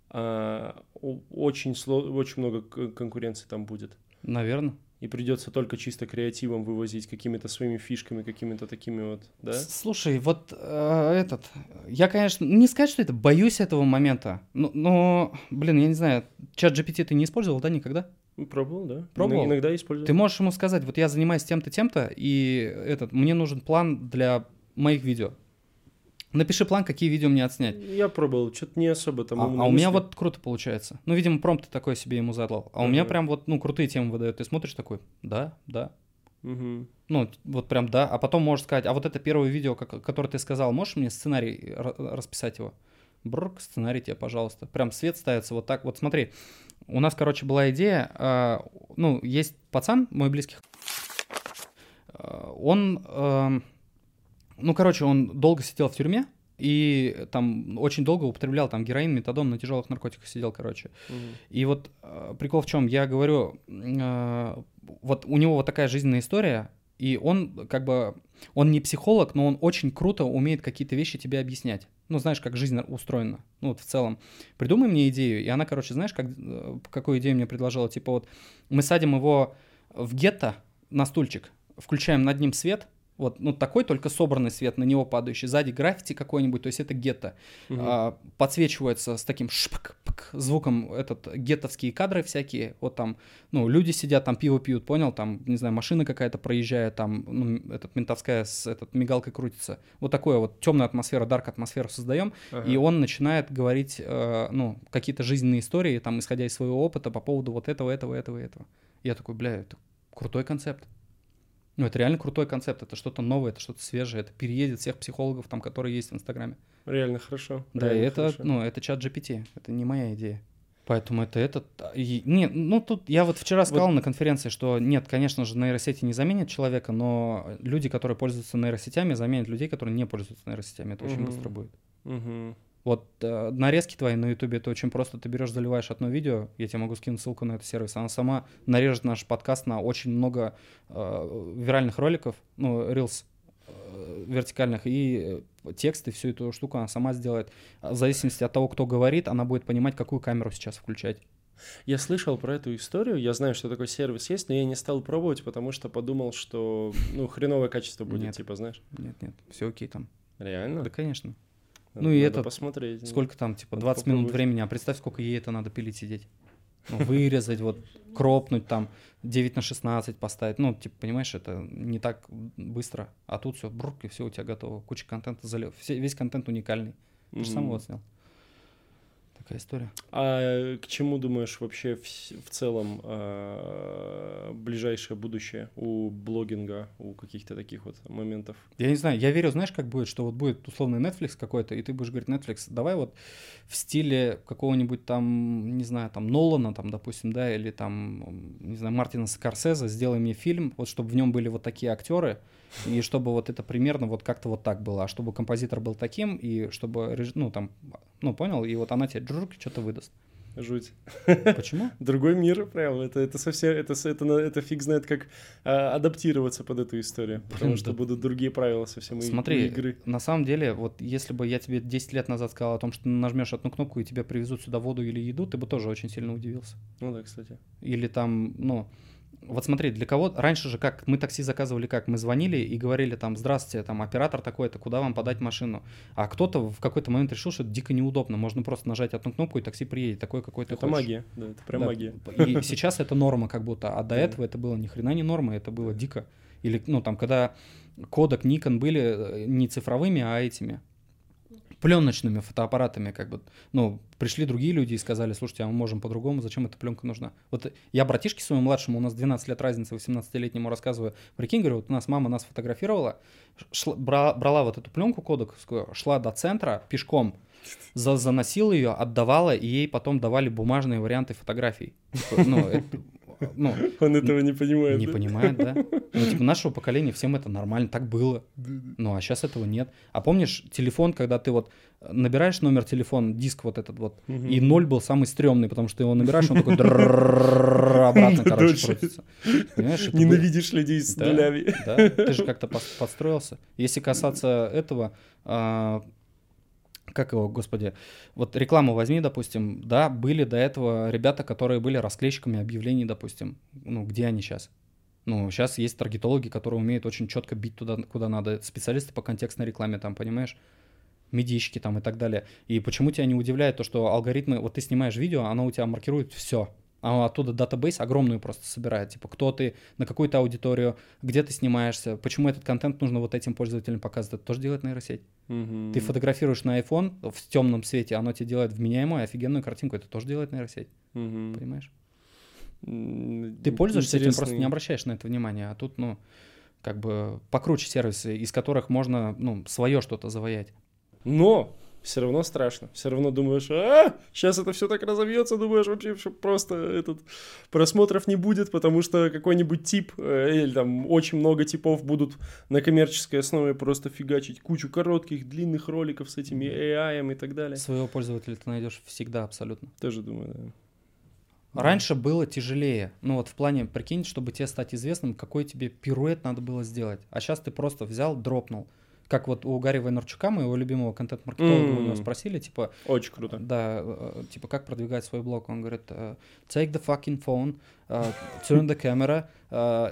а, очень, сло- очень много конкуренции там будет. Наверное. И придется только чисто креативом вывозить какими-то своими фишками, какими-то такими вот, да? Слушай, вот э, этот, я, конечно, не сказать, что это боюсь этого момента, но, но, блин, я не знаю, чат GPT ты не использовал, да, никогда? Ну, Пробовал, да. Пробовал? Иногда использую. Ты можешь ему сказать, вот я занимаюсь тем-то, тем-то, и этот, мне нужен план для моих видео. Напиши план, какие видео мне отснять. Я пробовал, что-то не особо там. А, а у меня вот круто получается. Ну, видимо, промпт такой себе ему задал. А uh-huh. у меня прям вот, ну, крутые темы выдает. Ты смотришь такой, да, да. Uh-huh. Ну, вот прям да. А потом можешь сказать, а вот это первое видео, как, которое ты сказал, можешь мне сценарий э, расписать его? Брк, сценарий тебе, пожалуйста. Прям свет ставится вот так. Вот смотри, у нас, короче, была идея. Э, ну, есть пацан мой близких. Э, он... Э, ну, короче, он долго сидел в тюрьме, и там очень долго употреблял там героин, метадон, на тяжелых наркотиках сидел, короче. Угу. И вот э, прикол в чем, я говорю, э, вот у него вот такая жизненная история, и он как бы, он не психолог, но он очень круто умеет какие-то вещи тебе объяснять. Ну, знаешь, как жизнь устроена, ну, вот в целом. Придумай мне идею, и она, короче, знаешь, как, э, какую идею мне предложила, типа вот мы садим его в гетто на стульчик, включаем над ним свет – вот, ну, такой только собранный свет, на него падающий. Сзади граффити какой-нибудь, то есть это гетто. Угу. А, подсвечивается с таким шпк звуком этот геттовские кадры всякие. Вот там, ну, люди сидят, там пиво пьют, понял? Там, не знаю, машина какая-то проезжает, там, ну, этот ментовская с этот мигалкой крутится. Вот такое вот темная атмосфера, дарк атмосферу создаем. Ага. И он начинает говорить, э, ну, какие-то жизненные истории, там, исходя из своего опыта по поводу вот этого, этого, этого, этого. Я такой, бля, это крутой концепт. Ну, это реально крутой концепт, это что-то новое, это что-то свежее, это переедет всех психологов, там, которые есть в Инстаграме. Реально хорошо. Да, реально и это, хорошо. ну, это чат GPT, это не моя идея. Поэтому это этот... А, и, не, ну тут я вот вчера сказал вот. на конференции, что нет, конечно же, нейросети не заменят человека, но люди, которые пользуются нейросетями, заменят людей, которые не пользуются нейросетями. Это угу. очень быстро будет. Угу. Вот э, нарезки твои на Ютубе это очень просто. Ты берешь, заливаешь одно видео, я тебе могу скинуть ссылку на этот сервис. Она сама нарежет наш подкаст на очень много э, виральных роликов, ну, рилс э, вертикальных и э, тексты, всю эту штуку она сама сделает. В зависимости от того, кто говорит, она будет понимать, какую камеру сейчас включать. Я слышал про эту историю, я знаю, что такой сервис есть, но я не стал пробовать, потому что подумал, что ну хреновое качество будет, нет. типа, знаешь. Нет, нет, все окей там. Реально? Да, конечно. Ну и этот, посмотреть. Ну, сколько там, типа, 20 попробовать. минут времени, а представь, сколько ей это надо пилить сидеть. Ну, вырезать, вот, кропнуть там, 9 на 16 поставить. Ну, типа, понимаешь, это не так быстро. А тут все, брук, и все у тебя готово. Куча контента залил, Все, весь контент уникальный. Ты же сам его снял такая история. А к чему думаешь вообще в, в целом а, ближайшее будущее у блогинга, у каких-то таких вот моментов? Я не знаю, я верю, знаешь, как будет, что вот будет условный Netflix какой-то, и ты будешь говорить, Netflix, давай вот в стиле какого-нибудь там, не знаю, там Нолана, там, допустим, да, или там, не знаю, Мартина Скорсезе, сделай мне фильм, вот чтобы в нем были вот такие актеры, и чтобы вот это примерно вот как-то вот так было. А чтобы композитор был таким, и чтобы, ну, там, ну, понял, и вот она тебе джурк что-то выдаст. Жуть. Почему? [laughs] Другой мир, прям. Это, это совсем, это, это, это фиг знает, как а, адаптироваться под эту историю. Блин, потому что да. будут другие правила совсем Смотри, и, игры. на самом деле, вот если бы я тебе 10 лет назад сказал о том, что нажмешь одну кнопку и тебя привезут сюда воду или еду, ты бы тоже очень сильно удивился. Ну да, кстати. Или там, ну, вот смотри, для кого раньше же как мы такси заказывали, как мы звонили и говорили там, здравствуйте, там оператор такой-то, куда вам подать машину, а кто-то в какой-то момент решил, что это дико неудобно, можно просто нажать одну кнопку и такси приедет, такой какой то Это хочешь. магия, да, это прям да. магия. И [laughs] сейчас это норма как будто, а до этого это было ни хрена не норма, это было дико. Или ну там когда кодек Nikon были э, не цифровыми, а этими пленочными фотоаппаратами, как бы, ну, пришли другие люди и сказали, слушайте, а мы можем по-другому, зачем эта пленка нужна? Вот я братишке своему младшему, у нас 12 лет разница, 18-летнему рассказываю, прикинь, говорю, вот у нас мама нас фотографировала, шла, бра, брала вот эту пленку кодекскую, шла до центра пешком, за, заносила ее, отдавала, и ей потом давали бумажные варианты фотографий. Ну, ну... [laughs] Он этого не понимает. Не да? понимает, да. [laughs] Ну, типа, нашего поколения всем это нормально, так было. Ну, а сейчас этого нет. А помнишь телефон, когда ты вот набираешь номер телефона, диск вот этот вот, угу. и ноль был самый стрёмный, потому что ты его набираешь, он такой обратно, короче, крутится. Ненавидишь людей с нулями. Да, ты же как-то подстроился. Если касаться этого, как его, господи, вот рекламу возьми, допустим, да, были до этого ребята, которые были расклейщиками объявлений, допустим, ну, где они сейчас? Ну, сейчас есть таргетологи, которые умеют очень четко бить туда, куда надо, специалисты по контекстной рекламе, там, понимаешь? медички там и так далее. И почему тебя не удивляет то, что алгоритмы, вот ты снимаешь видео, оно у тебя маркирует все, а оттуда датабейс огромную просто собирает. Типа, кто ты, на какую-то аудиторию, где ты снимаешься, почему этот контент нужно вот этим пользователям показывать. Это тоже делает нейросеть. Мгм. Ты фотографируешь на iPhone в темном свете, оно тебе делает вменяемую, офигенную картинку. Это тоже делает нейросеть. Мгм. Понимаешь? Ты пользуешься этим, просто интересный. не обращаешь на это внимания. А тут, ну, как бы покруче сервисы, из которых можно, ну, свое что-то завоять. Но все равно страшно. Все равно думаешь, а, сейчас это все так разовьется, думаешь, вообще что просто этот просмотров не будет, потому что какой-нибудь тип, э, или там очень много типов будут на коммерческой основе просто фигачить кучу коротких, длинных роликов с этими AI и так далее. Своего пользователя ты найдешь всегда абсолютно. Тоже думаю, да. Раньше было тяжелее. Ну вот в плане, прикинь, чтобы тебе стать известным, какой тебе пируэт надо было сделать. А сейчас ты просто взял, дропнул. Как вот у Гарри Вайнарчука, моего любимого контент-маркетолога, у него спросили, типа, Очень круто. да, э, типа, как продвигать свой блог? Он говорит, э, take the fucking phone, э, turn the camera,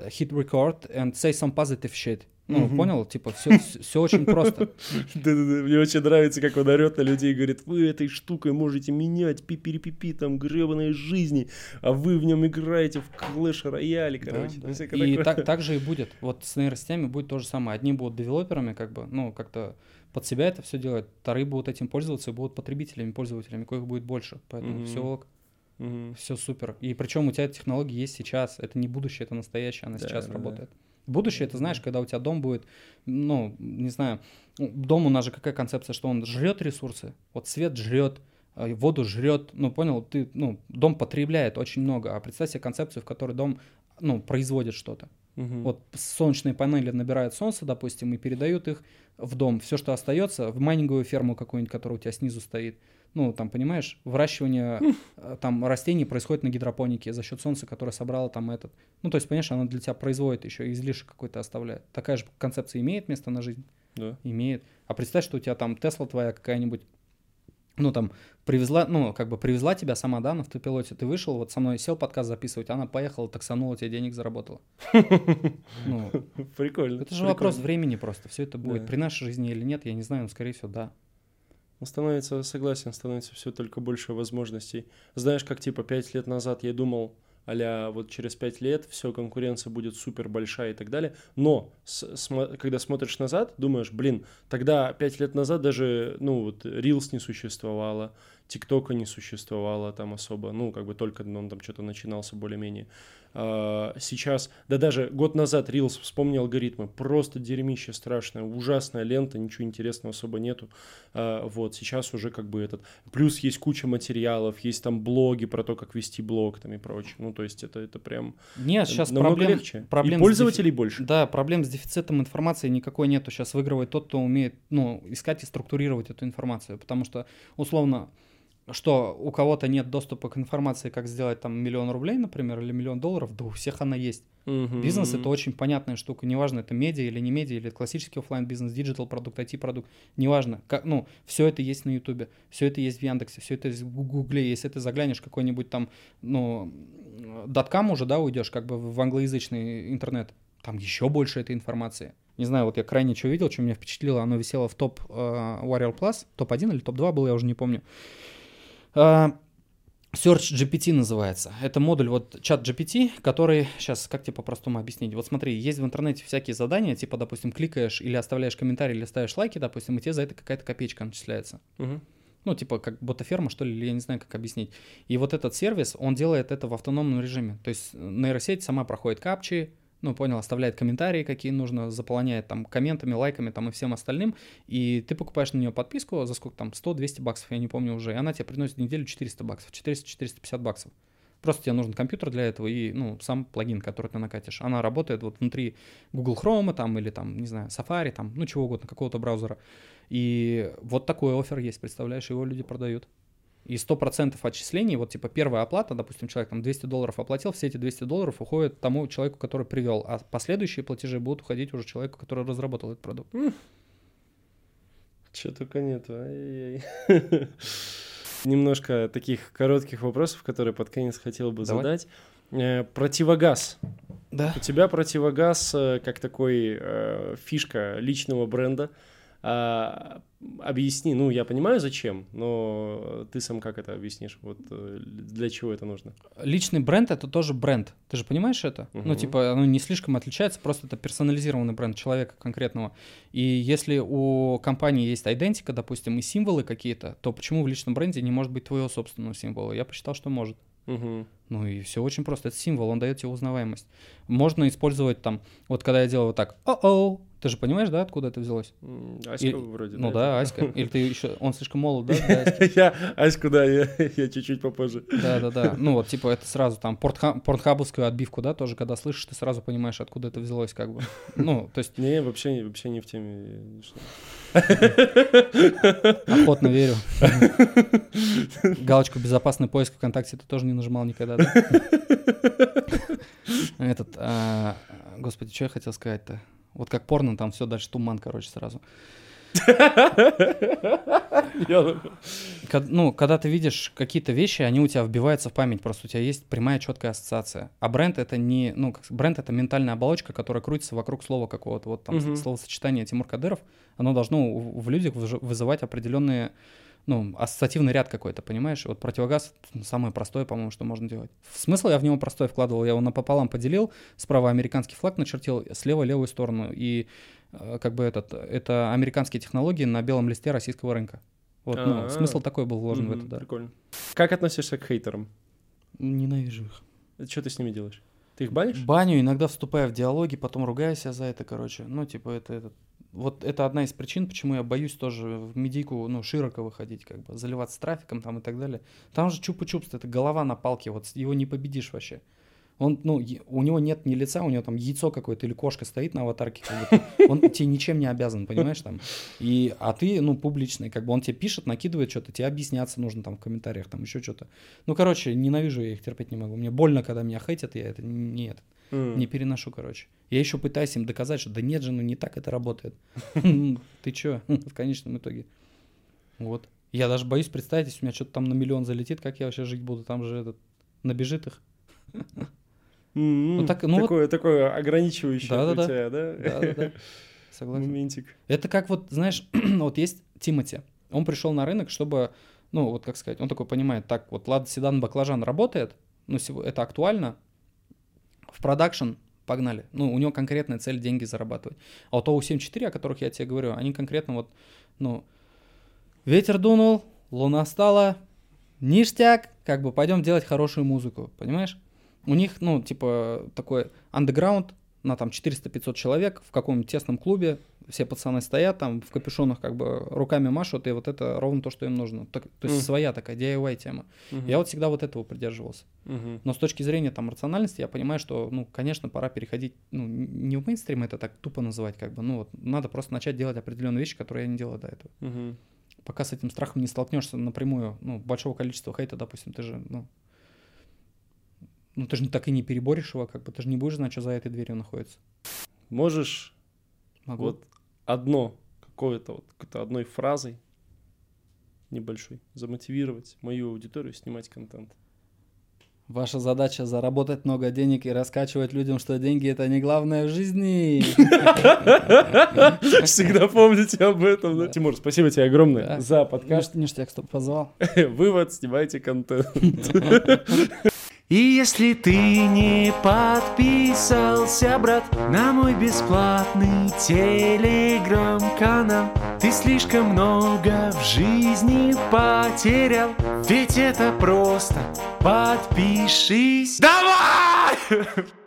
hit record and say some positive shit. Ну, Мгм. понял? Типа, все, все очень просто. [laughs] Да-да-да, мне очень нравится, как он орет на людей и говорит, вы этой штукой можете менять пи-пи-пи-пи, там, гребаные жизни, а вы в нем играете в клэш рояле, короче. Да, да. И так, так же и будет. Вот с нейросетями будет то же самое. Одни будут девелоперами, как бы, ну, как-то под себя это все делать, вторые будут этим пользоваться и будут потребителями, пользователями, коих будет больше. Поэтому Мгм. все ок, все супер. И причем у тебя технология есть сейчас. Это не будущее, это настоящее, она Да, сейчас да, работает. Будущее, это знаешь, когда у тебя дом будет, ну, не знаю, ну, дом у нас же какая концепция, что он жрет ресурсы, вот свет жрет, э, воду жрет, ну, понял, ты, ну, дом потребляет очень много, а представь себе концепцию, в которой дом, ну, производит что-то. Мгм. Вот солнечные панели набирают солнце, допустим, и передают их в дом. Все, что остается, в майнинговую ферму какую-нибудь, которая у тебя снизу стоит. Ну, там, понимаешь, выращивание [laughs] э, там растений происходит на гидропонике за счет солнца, которое собрало там этот. Ну, то есть, понимаешь, оно для тебя производит еще излишек какой-то оставляет. Такая же концепция имеет место на жизнь? Да. Имеет. А представь, что у тебя там Тесла твоя какая-нибудь, ну, там, привезла, ну, как бы привезла тебя сама, да, на автопилоте, ты вышел, вот со мной сел подкаст записывать, она поехала, таксанула, тебе денег заработала. [laughs] Ну, Прикольно. это же вопрос времени просто. Все это будет при нашей жизни или нет, я не знаю, но скорее всего, да. Становится, согласен, становится все только больше возможностей. Знаешь, как типа пять лет назад я думал, а вот через пять лет все, конкуренция будет супер большая и так далее. Но с- смо- когда смотришь назад, думаешь, блин, тогда пять лет назад даже, ну, вот Reels не существовало, ТикТока не существовало там особо, ну, как бы только он там что-то начинался более-менее. А, сейчас, да даже год назад Reels, вспомни алгоритмы, просто дерьмище страшное, ужасная лента, ничего интересного особо нету. А, вот, сейчас уже как бы этот... Плюс есть куча материалов, есть там блоги про то, как вести блог там и прочее. Ну, то есть это, это прям Нет, сейчас проблем, легче. проблем и пользователей больше. Да, проблем с дефицитом информации никакой нету. Сейчас выигрывает тот, кто умеет, ну, искать и структурировать эту информацию. Потому что, условно, что у кого-то нет доступа к информации, как сделать там миллион рублей, например, или миллион долларов, да у всех она есть. Мгм. Бизнес это очень понятная штука, неважно, это медиа или не медиа, или классический оффлайн бизнес, digital продукт, IT продукт, неважно, как, ну, все это есть на Ютубе, все это есть в Яндексе, все это есть в Гугле, если ты заглянешь какой-нибудь там, ну, даткам уже, да, уйдешь, как бы в англоязычный интернет, там еще больше этой информации. Не знаю, вот я крайне что видел, что меня впечатлило, оно висело в топ э, Warrior Plus, топ-1 или топ-2 был, я уже не помню. А, Search GPT называется. Это модуль, вот чат GPT, который, сейчас, как тебе по-простому объяснить? Вот смотри, есть в интернете всякие задания, типа, допустим, кликаешь или оставляешь комментарий, или ставишь лайки, допустим, и тебе за это какая-то копеечка начисляется. Мгм. Ну, типа, как ботаферма, что ли, или я не знаю, как объяснить. И вот этот сервис, он делает это в автономном режиме. То есть нейросеть сама проходит капчи, ну, понял, оставляет комментарии, какие нужно, заполняет там комментами, лайками там и всем остальным, и ты покупаешь на нее подписку за сколько там, 100-200 баксов, я не помню уже, и она тебе приносит в неделю 400 баксов, 400-450 баксов. Просто тебе нужен компьютер для этого и, ну, сам плагин, который ты накатишь. Она работает вот внутри Google Chrome там или там, не знаю, Safari там, ну, чего угодно, какого-то браузера. И вот такой офер есть, представляешь, его люди продают. И 100% отчислений, вот типа первая оплата, допустим, человек там 200 долларов оплатил, все эти 200 долларов уходят тому человеку, который привел, а последующие платежи будут уходить уже человеку, который разработал этот продукт. Че только нету. ай-яй-яй. [laughs] Немножко таких коротких вопросов, которые под конец хотел бы Давай. задать. Э, Противогаз. Да. У тебя противогаз э, как такой э, фишка личного бренда. А, объясни, ну я понимаю зачем, но ты сам как это объяснишь? Вот э, для чего это нужно? Личный бренд это тоже бренд. Ты же понимаешь это? Ну, Мгм. типа, оно не слишком отличается, просто это персонализированный бренд человека конкретного. И если у компании есть идентика, допустим, и символы какие-то, то почему в личном бренде не может быть твоего собственного символа? Я посчитал, что может. Мгм. Ну и все очень просто. Это символ, он дает тебе узнаваемость. Можно использовать там, вот когда я делаю вот так, о-о, ты же понимаешь, да, откуда это взялось? Аська И- вроде. Ну да, Аська. Или ты еще, он слишком молод, да? [laughs] Я Аську, да, я чуть-чуть попозже. Да, да, да. [laughs] Ну вот, типа, это сразу там портха- портхабовскую отбивку, да, тоже, когда слышишь, ты сразу понимаешь, откуда это взялось, как бы. Ну, то есть, Не, вообще, вообще не в теме. [laughs] охотно верю. Галочку «Безопасный поиск ВКонтакте» ты тоже не нажимал никогда, да? Этот, а, господи, что я хотел сказать-то? Вот как порно, там все дальше туман, короче, сразу. Ну, когда ты видишь какие-то вещи, они у тебя вбиваются в память, просто у тебя есть прямая четкая ассоциация. А бренд это не, ну, бренд это ментальная оболочка, которая крутится вокруг слова какого-то. Вот там словосочетание Тимур Кадыров, оно должно в людях вызывать определенные, ну, ассоциативный ряд какой-то, понимаешь? Вот противогаз — самое простое, по-моему, что можно делать. Смысл я в него простой вкладывал, я его напополам поделил, справа американский флаг начертил, слева левую сторону, и э, как бы этот, это американские технологии на белом листе российского рынка. Вот, ну, смысл такой был вложен в это, да. Прикольно. Как относишься к хейтерам? Ненавижу их. Что ты с ними делаешь? Ты их банишь? Баню, иногда вступая в диалоги, потом ругаю себя за это, короче. Ну, типа, это, это... Вот это одна из причин, почему я боюсь тоже в медийку, ну, широко выходить, как бы, заливаться трафиком там и так далее. Там же чупа-чупс, это голова на палке, вот его не победишь вообще. Он, ну, у него нет ни лица, у него там яйцо какое-то или кошка стоит на аватарке, как бы, он тебе ничем не обязан, понимаешь, там. И, а ты, ну, публичный, как бы он тебе пишет, накидывает что-то, тебе объясняться нужно там в комментариях, там еще что-то. Ну, короче, ненавижу я их, терпеть не могу. Мне больно, когда меня хейтят, я это не, это, не переношу, короче. Я еще пытаюсь им доказать, что да нет же, ну не так это работает. [laughs] Ты чё, [laughs] в конечном итоге. Вот. Я даже боюсь представить, если у меня что-то там на миллион залетит, как я вообще жить буду, там же этот, набежит их. [laughs] М, Ну так, ну вот- такое, такое ограничивающее Да-да-да. у тебя, да? Да-да-да. [laughs] Согласен. Моментик. Это как вот, знаешь, [clears throat] вот есть Тимати. Он пришел на рынок, чтобы, ну, вот как сказать, он такой понимает, так, вот Лада Седан Баклажан работает, ну, это актуально, в продакшн погнали. Ну, у него конкретная цель деньги зарабатывать. А вот ОУ-74, о которых я тебе говорю, они конкретно вот, ну, ветер дунул, луна стала, ништяк, как бы пойдем делать хорошую музыку, понимаешь? У них, ну, типа, такой андеграунд на там 400-500 человек в каком-нибудь тесном клубе, все пацаны стоят там в капюшонах, как бы руками машут, и вот это ровно то, что им нужно. Так- то есть Мгм. своя такая DIY тема. Мгм. Я вот всегда вот этого придерживался. Мгм. Но с точки зрения там рациональности я понимаю, что, ну, конечно, пора переходить, ну, не в мейнстрим это так тупо называть, как бы, ну, вот, надо просто начать делать определенные вещи, которые я не делал до этого. Мгм. Пока с этим страхом не столкнешься напрямую, ну, большого количества хейта, допустим, ты же, ну, ну, ты же так и не переборешь его, как бы, ты же не будешь знать, что за этой дверью находится. Можешь Могу. вот одно, какое-то вот, какой-то одной фразой небольшой замотивировать мою аудиторию снимать контент. Ваша задача заработать много денег и раскачивать людям, что деньги это не главное в жизни. Всегда помните об этом, да? Да. Тимур, спасибо тебе огромное Да. за подкаст. Ништяк, что позвал. [laughs] Вывод, снимайте контент. [laughs] И если ты не подписался, брат, на мой бесплатный телеграм-канал, ты слишком много в жизни потерял, ведь это просто подпишись. Давай! [laughs]